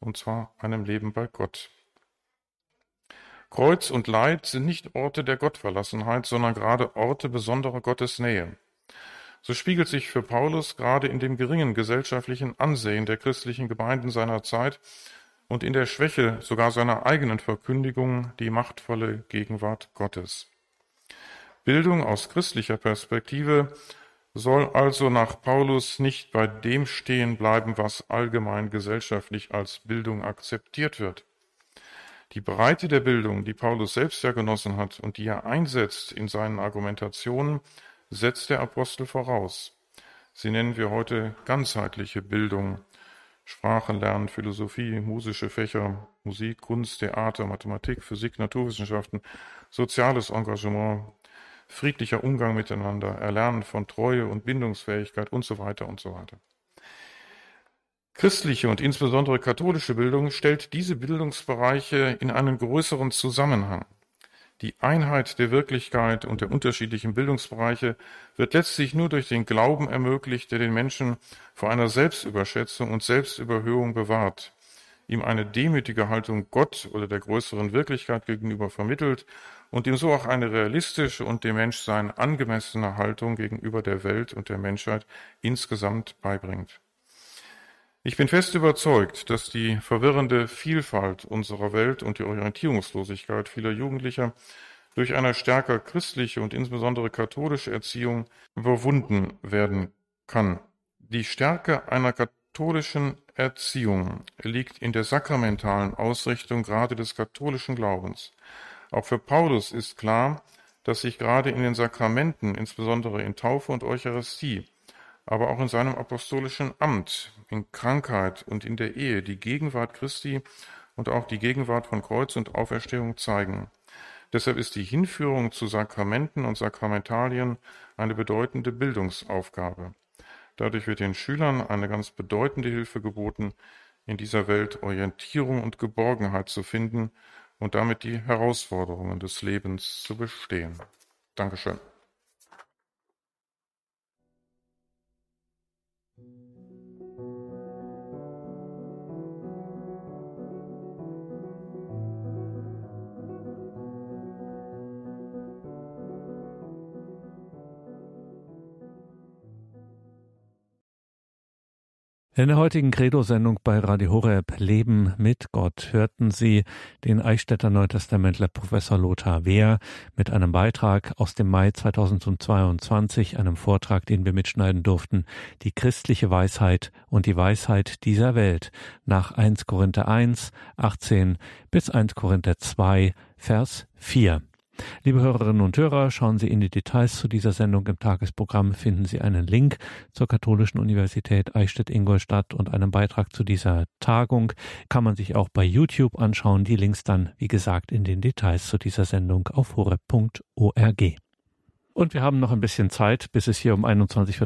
S2: und zwar einem Leben bei Gott. Kreuz und Leid sind nicht Orte der Gottverlassenheit, sondern gerade Orte besonderer Gottesnähe. So spiegelt sich für Paulus gerade in dem geringen gesellschaftlichen Ansehen der christlichen Gemeinden seiner Zeit und in der Schwäche sogar seiner eigenen Verkündigung die machtvolle Gegenwart Gottes. Bildung aus christlicher Perspektive soll also nach Paulus nicht bei dem stehen bleiben, was allgemein gesellschaftlich als Bildung akzeptiert wird. Die Breite der Bildung, die Paulus selbst ja genossen hat und die er einsetzt in seinen Argumentationen, setzt der Apostel voraus. Sie nennen wir heute ganzheitliche Bildung. Sprachenlernen, Philosophie, musische Fächer, Musik, Kunst, Theater, Mathematik, Physik, Naturwissenschaften, soziales Engagement, friedlicher Umgang miteinander, Erlernen von Treue und Bindungsfähigkeit und so weiter und so weiter. Christliche und insbesondere katholische Bildung stellt diese Bildungsbereiche in einen größeren Zusammenhang. Die Einheit der Wirklichkeit und der unterschiedlichen Bildungsbereiche wird letztlich nur durch den Glauben ermöglicht, der den Menschen vor einer Selbstüberschätzung und Selbstüberhöhung bewahrt, ihm eine demütige Haltung Gott oder der größeren Wirklichkeit gegenüber vermittelt und ihm so auch eine realistische und dem Menschsein angemessene Haltung gegenüber der Welt und der Menschheit insgesamt beibringt. Ich bin fest überzeugt, dass die verwirrende Vielfalt unserer Welt und die Orientierungslosigkeit vieler Jugendlicher durch eine stärker christliche und insbesondere katholische Erziehung überwunden werden kann. Die Stärke einer katholischen Erziehung liegt in der sakramentalen Ausrichtung gerade des katholischen Glaubens. Auch für Paulus ist klar, dass sich gerade in den Sakramenten, insbesondere in Taufe und Eucharistie, aber auch in seinem apostolischen Amt, in Krankheit und in der Ehe die Gegenwart Christi und auch die Gegenwart von Kreuz und Auferstehung zeigen. Deshalb ist die Hinführung zu Sakramenten und Sakramentalien eine bedeutende Bildungsaufgabe. Dadurch wird den Schülern eine ganz bedeutende Hilfe geboten, in dieser Welt Orientierung und Geborgenheit zu finden und damit die Herausforderungen des Lebens zu bestehen. Dankeschön.
S1: In der heutigen Credo-Sendung bei Radio Horeb Leben mit Gott hörten Sie den Eichstätter Neutestamentler Professor Lothar Wehr mit einem Beitrag aus dem Mai 2022, einem Vortrag, den wir mitschneiden durften, die christliche Weisheit und die Weisheit dieser Welt nach 1 Korinther 1, 18 bis 1 Korinther 2, Vers 4. Liebe Hörerinnen und Hörer, schauen Sie in die Details zu dieser Sendung. Im Tagesprogramm finden Sie einen Link zur Katholischen Universität Eichstätt-Ingolstadt und einen Beitrag zu dieser Tagung. Kann man sich auch bei YouTube anschauen. Die Links dann, wie gesagt, in den Details zu dieser Sendung auf horeb.org. Und wir haben noch ein bisschen Zeit, bis es hier um 21.30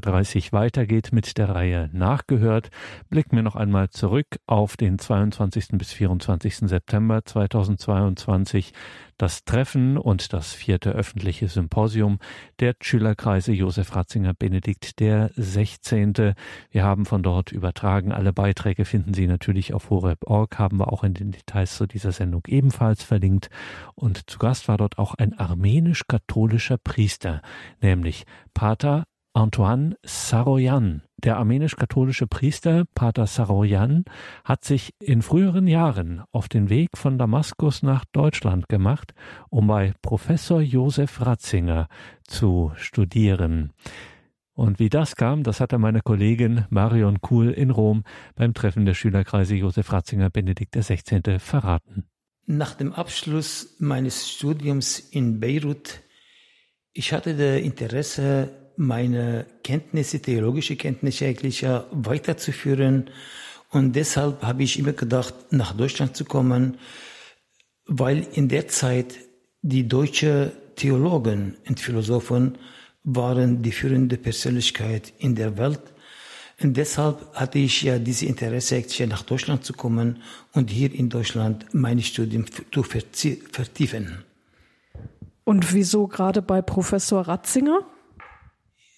S1: Uhr weitergeht mit der Reihe Nachgehört. Blicken wir noch einmal zurück auf den 22. bis 24. September 2022 das Treffen und das vierte öffentliche Symposium der Schülerkreise Josef Ratzinger Benedikt der 16. Wir haben von dort übertragen. Alle Beiträge finden Sie natürlich auf horeb.org, haben wir auch in den Details zu dieser Sendung ebenfalls verlinkt. Und zu Gast war dort auch ein armenisch-katholischer Priester, nämlich Pater Antoine Saroyan. Der armenisch-katholische Priester Pater Saroyan hat sich in früheren Jahren auf den Weg von Damaskus nach Deutschland gemacht, um bei Professor Josef Ratzinger zu studieren. Und wie das kam, das hatte meine Kollegin Marion Kuhl in Rom beim Treffen der Schülerkreise Josef Ratzinger Benedikt XVI. verraten.
S3: Nach dem Abschluss meines Studiums in Beirut, ich hatte das Interesse, meine Kenntnisse, theologische Kenntnisse eigentlich ja weiterzuführen. Und deshalb habe ich immer gedacht, nach Deutschland zu kommen, weil in der Zeit die deutsche Theologen und Philosophen waren die führende Persönlichkeit in der Welt. Und deshalb hatte ich ja diese Interesse, nach Deutschland zu kommen und hier in Deutschland mein Studium zu vertiefen.
S4: Und wieso gerade bei Professor Ratzinger?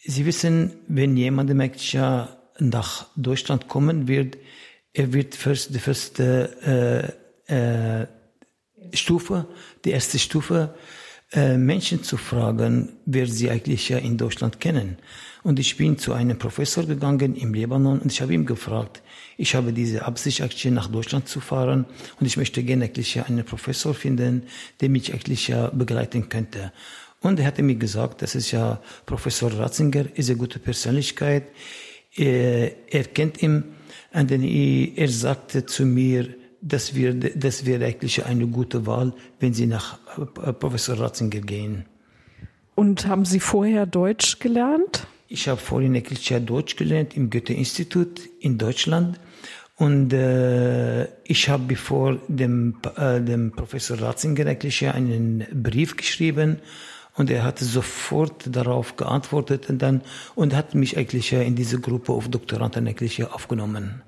S3: Sie wissen, wenn jemand ja nach Deutschland kommen wird, er wird first, die erste äh, äh, Stufe, die erste Stufe, äh, Menschen zu fragen, wer sie eigentlich in Deutschland kennen. Und ich bin zu einem Professor gegangen im Libanon und ich habe ihm gefragt, ich habe diese Absicht eigentlich nach Deutschland zu fahren und ich möchte gerne eigentlich einen Professor finden, der mich eigentlich begleiten könnte. Und er hatte mir gesagt, das ist ja Professor Ratzinger, ist eine gute Persönlichkeit. Er, er kennt ihn und er sagte zu mir, das wäre, das wäre eigentlich eine gute Wahl, wenn Sie nach äh, Professor Ratzinger gehen.
S4: Und haben Sie vorher Deutsch gelernt?
S3: Ich habe vorhin eigentlich Deutsch gelernt im Goethe-Institut in Deutschland. Und äh, ich habe bevor dem, äh, dem Professor Ratzinger eigentlich einen Brief geschrieben und er hat sofort darauf geantwortet und dann und hat mich eigentlich in diese Gruppe auf Doktoranden eigentlich aufgenommen.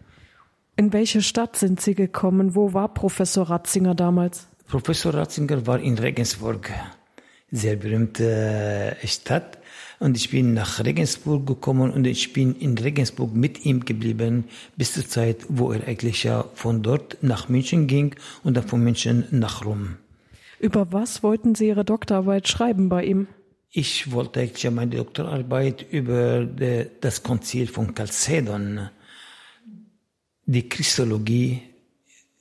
S4: In welche Stadt sind Sie gekommen? Wo war Professor Ratzinger damals?
S3: Professor Ratzinger war in Regensburg, sehr berühmte Stadt. Und ich bin nach Regensburg gekommen und ich bin in Regensburg mit ihm geblieben bis zur Zeit, wo er eigentlich ja von dort nach München ging und dann von München nach Rom.
S4: Über was wollten Sie Ihre Doktorarbeit schreiben bei ihm?
S3: Ich wollte eigentlich meine Doktorarbeit über das Konzil von Chalcedon, die Christologie.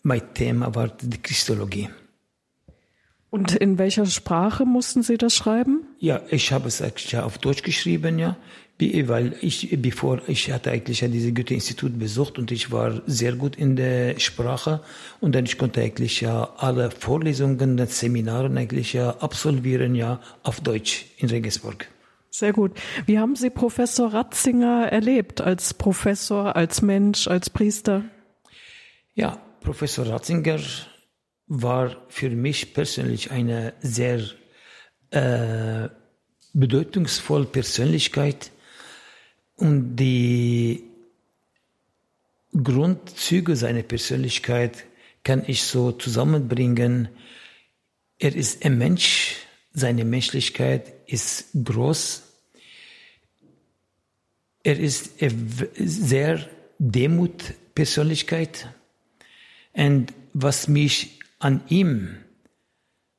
S3: Mein Thema war die Christologie.
S4: Und in welcher Sprache mussten Sie das schreiben?
S3: Ja, ich habe es auf Deutsch geschrieben, ja weil ich, bevor ich hatte eigentlich ja dieses Goethe-Institut besucht und ich war sehr gut in der Sprache und dann ich konnte eigentlich ja alle Vorlesungen, Seminare eigentlich ja absolvieren ja auf Deutsch in Regensburg.
S4: Sehr gut. Wie haben Sie Professor Ratzinger erlebt als Professor, als Mensch, als Priester?
S3: Ja, Professor Ratzinger war für mich persönlich eine sehr äh, bedeutungsvolle Persönlichkeit und die Grundzüge seiner Persönlichkeit kann ich so zusammenbringen. Er ist ein Mensch, seine Menschlichkeit ist groß. Er ist sehr Demut Persönlichkeit. Und was mich an ihm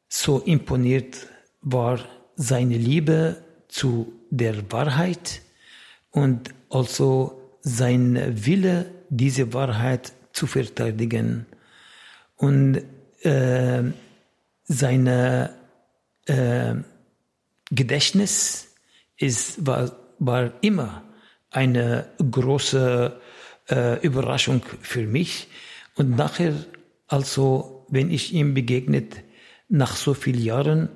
S3: so imponiert, war seine Liebe zu der Wahrheit, und also sein Wille, diese Wahrheit zu verteidigen und äh, seine äh, Gedächtnis ist, war, war immer eine große äh, Überraschung für mich. Und nachher, also, wenn ich ihm begegnet, nach so vielen Jahren,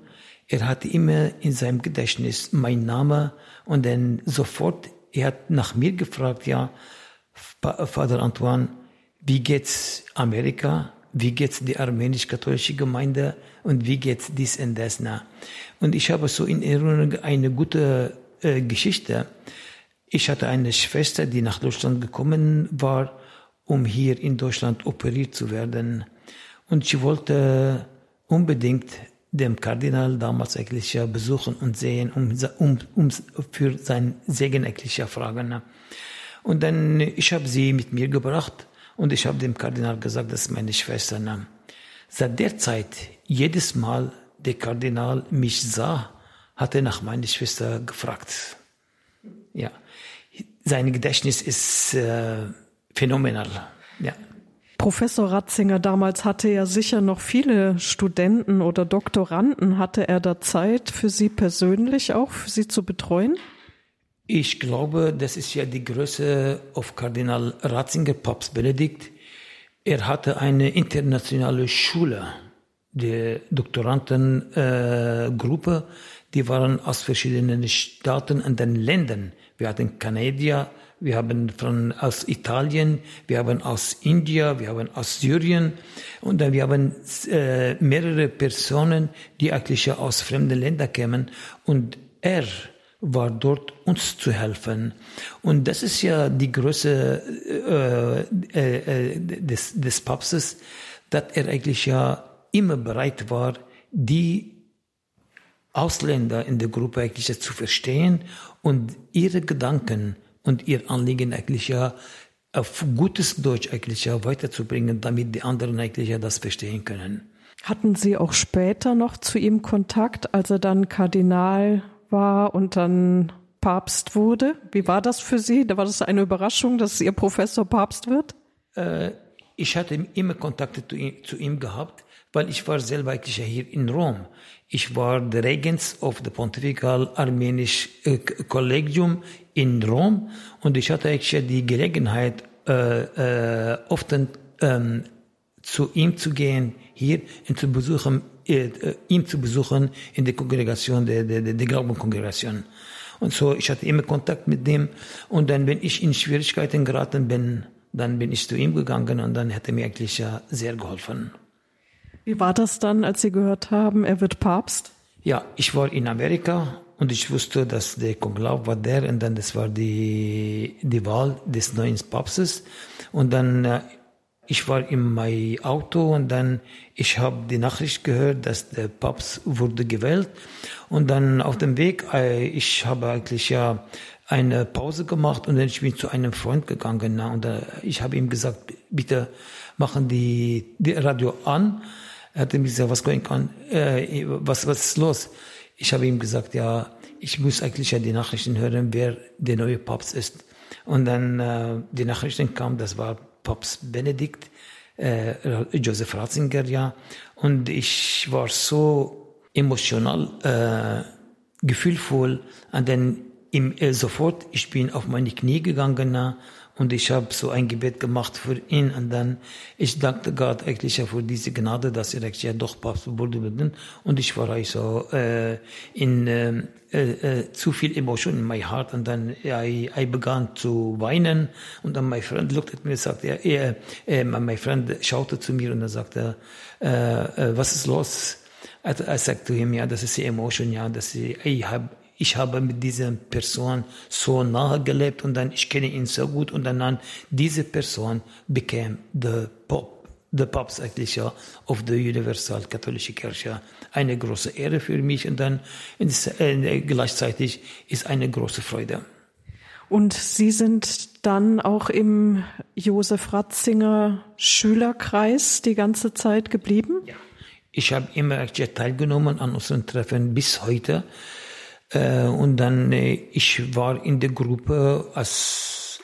S3: er hatte immer in seinem Gedächtnis mein Name und dann sofort er hat nach mir gefragt, ja, Vater Antoine, wie geht's Amerika? Wie geht's die armenisch-katholische Gemeinde? Und wie geht's dies und das? Na? Und ich habe so in Erinnerung eine gute äh, Geschichte. Ich hatte eine Schwester, die nach Deutschland gekommen war, um hier in Deutschland operiert zu werden. Und sie wollte unbedingt dem Kardinal damals eigentlich besuchen und sehen, um, um, um für sein Segen eigentlich fragen. Und dann, ich habe sie mit mir gebracht und ich habe dem Kardinal gesagt, das ist meine Schwester. Seit der Zeit, jedes Mal der Kardinal mich sah, hat er nach meiner Schwester gefragt. Ja, sein Gedächtnis ist äh, phänomenal. Ja.
S4: Professor Ratzinger damals hatte ja sicher noch viele Studenten oder Doktoranden. Hatte er da Zeit für Sie persönlich auch, für Sie zu betreuen?
S3: Ich glaube, das ist ja die Größe auf Kardinal Ratzinger, Papst Benedikt. Er hatte eine internationale Schule, die Doktorandengruppe, äh, die waren aus verschiedenen Staaten und den Ländern. Wir hatten Kanadier, wir haben von, aus Italien, wir haben aus Indien, wir haben aus Syrien und dann wir haben äh, mehrere Personen, die eigentlich aus fremden Ländern kämen und er war dort, uns zu helfen. Und das ist ja die Größe äh, äh, äh, des, des Papstes, dass er eigentlich ja immer bereit war, die Ausländer in der Gruppe eigentlich zu verstehen und ihre Gedanken und ihr Anliegen eigentlich ja auf gutes Deutsch eigentlich ja weiterzubringen, damit die anderen eigentlich ja das verstehen können.
S4: Hatten Sie auch später noch zu ihm Kontakt, als er dann Kardinal war und dann Papst wurde. Wie war das für Sie? Da war das eine Überraschung, dass Ihr Professor Papst wird?
S3: Äh, ich hatte immer Kontakte zu ihm, zu ihm, gehabt, weil ich war selber eigentlich hier in Rom. Ich war der Regens of the Pontifical Armenisch äh, Collegium in Rom und ich hatte eigentlich die Gelegenheit, äh, äh, oft ähm, zu ihm zu gehen, hier und zu besuchen, äh, ihn zu besuchen in der Kongregation, der, der, der Glaubenkongregation. Und so, ich hatte immer Kontakt mit dem. Und dann, wenn ich in Schwierigkeiten geraten bin, dann bin ich zu ihm gegangen und dann hat er mir eigentlich ja sehr geholfen.
S4: Wie war das dann, als Sie gehört haben, er wird Papst?
S3: Ja, ich war in Amerika und ich wusste, dass der Konklav war der und dann das war die, die Wahl des neuen Papstes. Und dann äh, ich war in meinem Auto und dann ich habe die Nachricht gehört, dass der Papst wurde gewählt und dann auf dem Weg äh, ich habe eigentlich ja eine Pause gemacht und dann ich bin zu einem Freund gegangen na, und äh, ich habe ihm gesagt bitte machen die, die Radio an er hat mir gesagt was going on äh, was was ist los ich habe ihm gesagt ja ich muss eigentlich ja die Nachrichten hören wer der neue Papst ist und dann äh, die Nachrichten kam das war Papst Benedikt, äh, Joseph Ratzinger, ja. Und ich war so emotional, äh, gefühlvoll. Und dann im, äh, sofort, ich bin auf meine Knie gegangen und ich habe so ein Gebet gemacht für ihn und dann, ich dankte Gott eigentlich für diese Gnade, dass er ja doch Papst wurde. Und ich war also äh, in äh, äh, zu viel Emotion in my heart und dann I, I begann zu weinen und dann mein Freund looked at me und sagte, er, er, er, mein Freund schaute zu mir und dann sagte, äh, äh, was ist los? I, I said to him, ja, das ist die Emotion, ja, dass ich, ich habe ich habe mit dieser Person so nahe gelebt und dann ich kenne ihn so gut und dann diese Person became the Pope, the Papst eigentlich ja of the Universal Katholische Kirche. Eine große Ehre für mich und dann gleichzeitig ist eine große Freude.
S4: Und Sie sind dann auch im Josef Ratzinger Schülerkreis die ganze Zeit geblieben? Ja.
S3: Ich habe immer teilgenommen an unseren Treffen bis heute. Äh, und dann, äh, ich war in der Gruppe als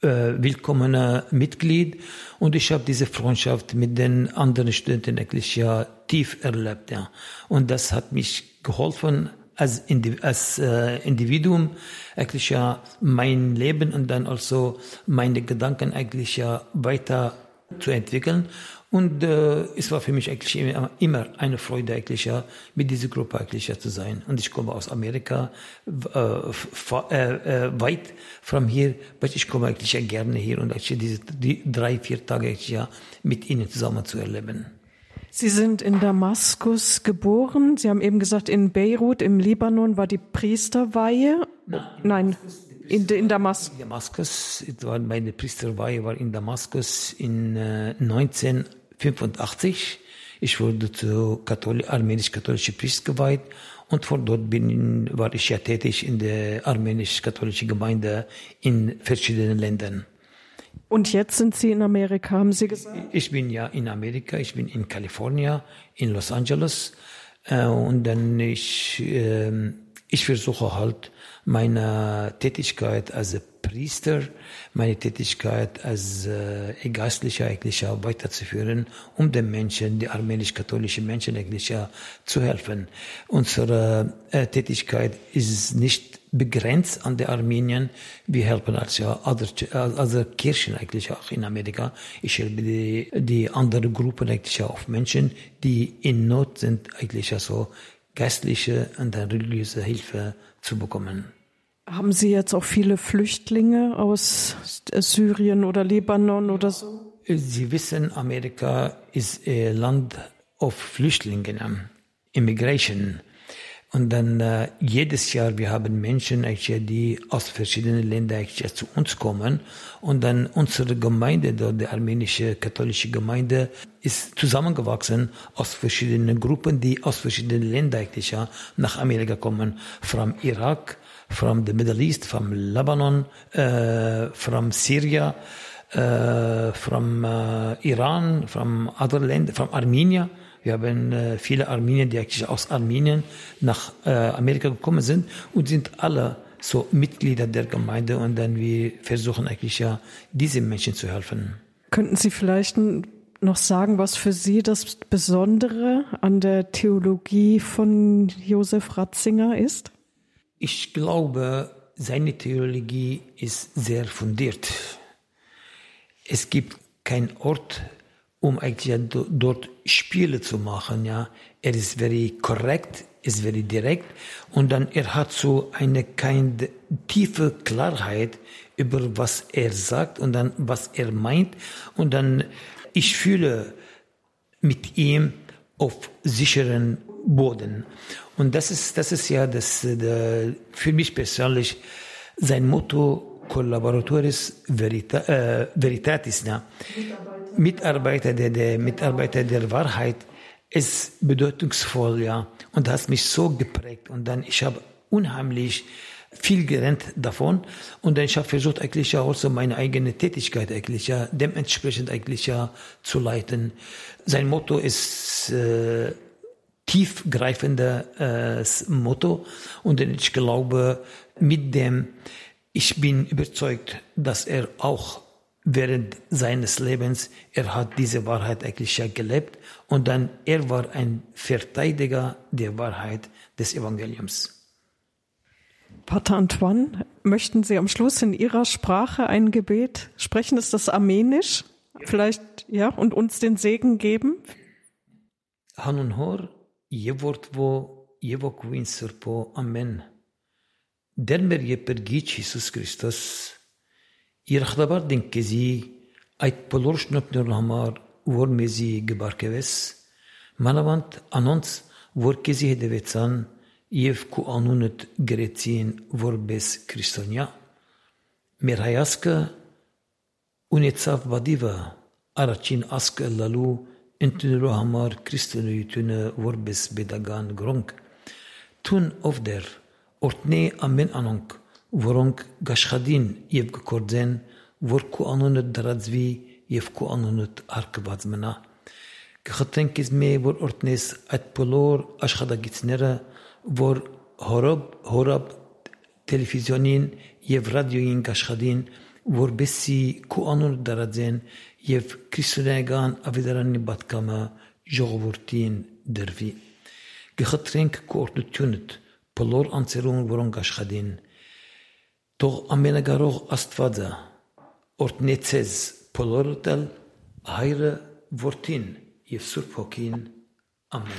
S3: äh, willkommener Mitglied und ich habe diese Freundschaft mit den anderen Studenten eigentlich ja tief erlebt. Ja. Und das hat mich geholfen, als, Indiv als äh, Individuum eigentlich ja mein Leben und dann also meine Gedanken eigentlich ja weiter zu entwickeln. Und äh, es war für mich eigentlich immer, eine Freude, eigentlich ja, mit dieser Gruppe eigentlich ja zu sein. Und ich komme aus Amerika, äh, äh, äh, weit von hier, aber ich komme eigentlich ja gerne hier und eigentlich diese die drei, vier Tage eigentlich ja mit Ihnen zusammen zu erleben.
S4: Sie sind in Damaskus geboren. Sie haben eben gesagt, in Beirut im Libanon war die Priesterweihe. Nein, Nein in, in Damaskus.
S3: In Damaskus, meine Priesterweihe war in Damaskus in äh, 1985. Ich wurde zu Katholisch, armenisch-katholischen Priester geweiht und von dort bin, war ich ja tätig in der armenisch-katholischen Gemeinde in verschiedenen Ländern.
S4: Und jetzt sind Sie in Amerika, haben Sie gesagt?
S3: Ich bin ja in Amerika, ich bin in Kalifornien, in Los Angeles. Äh, und dann ich, äh, ich versuche halt meine Tätigkeit als Priester, meine Tätigkeit als äh, Geistlicher eigentlich weiterzuführen, um den Menschen, die armenisch-katholischen Menschen eigentlich zu helfen. Unsere äh, Tätigkeit ist nicht begrenzt an der Armenien. Wir helfen als ja other, other Kirchen eigentlich auch in Amerika. Ich helfe die, die andere Gruppen eigentlich auch Menschen, die in Not sind, eigentlich also geistliche und religiöse Hilfe zu bekommen.
S4: Haben Sie jetzt auch viele Flüchtlinge aus Syrien oder Libanon oder so?
S3: Sie wissen, Amerika ist ein Land auf Flüchtlingen, Immigration. Und dann äh, jedes Jahr, wir haben Menschen, die aus verschiedenen Ländern zu uns kommen. Und dann unsere Gemeinde, dort, die armenische katholische Gemeinde, ist zusammengewachsen aus verschiedenen Gruppen, die aus verschiedenen Ländern ja, nach Amerika kommen. Vom Irak, from the Middle East, from Lebanon, uh, from Syria, uh, from uh, Iran, from other land, from Armenia. Wir haben viele Armenier, die eigentlich aus Armenien nach Amerika gekommen sind und sind alle so Mitglieder der Gemeinde und dann wir versuchen eigentlich ja, diesen Menschen zu helfen.
S4: Könnten Sie vielleicht noch sagen, was für Sie das Besondere an der Theologie von Josef Ratzinger ist?
S3: Ich glaube, seine Theologie ist sehr fundiert. Es gibt keinen Ort, um eigentlich dort Spiele zu machen. Ja, er ist very korrekt, ist very direkt und dann er hat so eine keine tiefe Klarheit über was er sagt und dann was er meint und dann ich fühle mit ihm auf sicheren Boden und das ist das ist ja das der, für mich persönlich sein Motto Collaboratoris verita, äh, Veritatis, ja. Mitarbeiter der, der Mitarbeiter der Wahrheit ist bedeutungsvoll, ja. Und das hat mich so geprägt. Und dann, ich habe unheimlich viel gelernt davon. Und dann, ich habe versucht, eigentlich ja auch so meine eigene Tätigkeit eigentlich ja dementsprechend eigentlich ja zu leiten. Sein Motto ist, äh, tiefgreifendes äh, Motto. Und ich glaube, mit dem ich bin überzeugt, dass er auch während seines Lebens, er hat diese Wahrheit eigentlich ja gelebt und dann, er war ein Verteidiger der Wahrheit des Evangeliums.
S4: Pater Antoine, möchten Sie am Schluss in Ihrer Sprache ein Gebet sprechen? Ist das Armenisch? Vielleicht, ja, und uns den Segen geben?
S3: Hanun hor, jevortvo, jevokvin sirpo, amen. Der mir je pergic Jesus Christus, Երախտաբար դենք քեզի այդ բոլոր շնորհքներն համար որ մեզի գբարկևես մանավանդ անոնց որ քեզի հետևեցան եւ քու անունդ գրեցին որբես քրիստոնյա մեր հայացքը ունեցավ բադիվը առաջին ասկը լալու ընդունելու համար քրիստոնեությունը որբես pedagogan գրոնք tun of der օրտնի ամեն անոնք, որոնք գաշխադին եւ գործեն, որ քու անունը դրածվի եւ քու անունը արկված մնա։ Կխթենք իզ մե որ օրտնես այդ բոլոր աշխատագիցները, որ հորոբ հորոբ տելևիզիոնին եւ ռադիոյին գաշխադին, որբեսի քու անունը դրածեն եւ քրիստոնեական ավետարանի պատկամը ժողովրդին դրվի։ Կխտրենք քու օրդությունդ բոլոր անձերուն, որոնք աշխատին, Doch ammenaga roh astvada. Ort polorotel heire vortin. jesurpokin. Amen.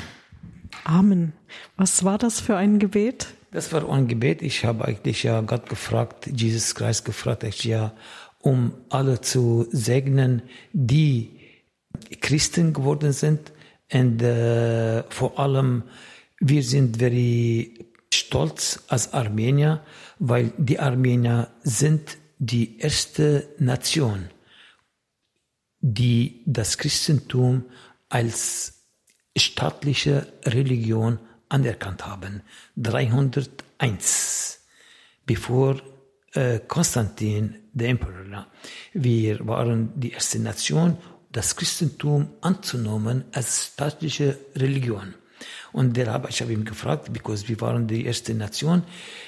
S4: Amen. Was war das für ein Gebet?
S3: Das war ein Gebet. Ich habe eigentlich ja Gott gefragt, Jesus Christ gefragt, ich ja, um alle zu segnen, die Christen geworden sind. Und äh, vor allem, wir sind sehr stolz als Armenier, weil die Armenier sind die erste Nation, die das Christentum als staatliche Religion anerkannt haben. 301, bevor äh, Konstantin, der Emperor, wir waren die erste Nation, das Christentum anzunehmen als staatliche Religion. Und der habe, ich habe ihn gefragt, because wir waren die erste Nation,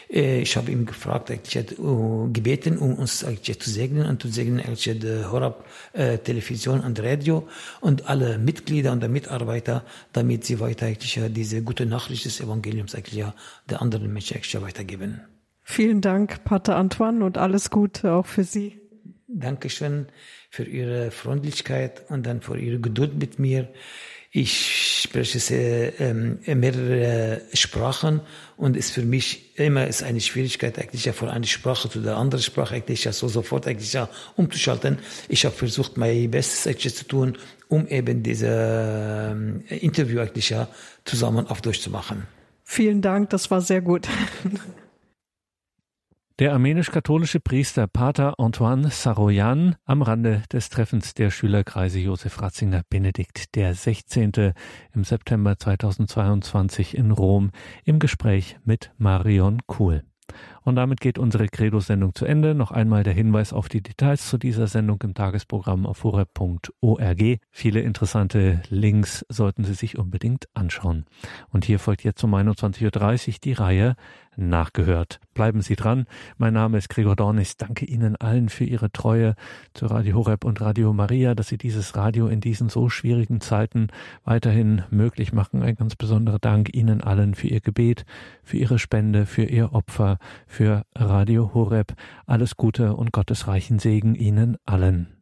S3: äh, ich habe ihn gefragt, eigentlich uh, gebeten, um uns eigentlich zu segnen und zu segnen eigentlich die Horab äh, Television und Radio und alle Mitglieder und Mitarbeiter, damit sie weiter eigentlich diese gute Nachricht des Evangeliums eigentlich der anderen Menschen eigentlich weitergeben.
S4: Vielen Dank, Pater Antoine, und alles Gute auch für Sie.
S3: Dankeschön für Ihre Freundlichkeit und dann für Ihre Geduld mit mir. Ich spreche sehr, ähm, mehrere Sprachen und ist für mich immer ist eine Schwierigkeit eigentlich ja von einer Sprache zu der anderen Sprache eigentlich ja so sofort eigentlich ja umzuschalten. Ich habe versucht, mein Bestes eigentlich zu tun, um eben diese äh, Interview eigentlich ja zusammen auf Deutsch zu machen.
S4: Vielen Dank, das war sehr gut.
S1: Der armenisch-katholische Priester Pater Antoine Saroyan am Rande des Treffens der Schülerkreise Josef Ratzinger Benedikt der 16. im September 2022 in Rom im Gespräch mit Marion Kuhl. Und damit geht unsere Credo-Sendung zu Ende. Noch einmal der Hinweis auf die Details zu dieser Sendung im Tagesprogramm auf horeb.org. Viele interessante Links sollten Sie sich unbedingt anschauen. Und hier folgt jetzt um 21.30 Uhr die Reihe nachgehört. Bleiben Sie dran. Mein Name ist Gregor Dornis. Danke Ihnen allen für Ihre Treue zu Radio Horeb und Radio Maria, dass Sie dieses Radio in diesen so schwierigen Zeiten weiterhin möglich machen. Ein ganz besonderer Dank Ihnen allen für Ihr Gebet, für Ihre Spende, für Ihr Opfer, für Radio Horeb. Alles Gute und Gottes reichen Segen Ihnen allen.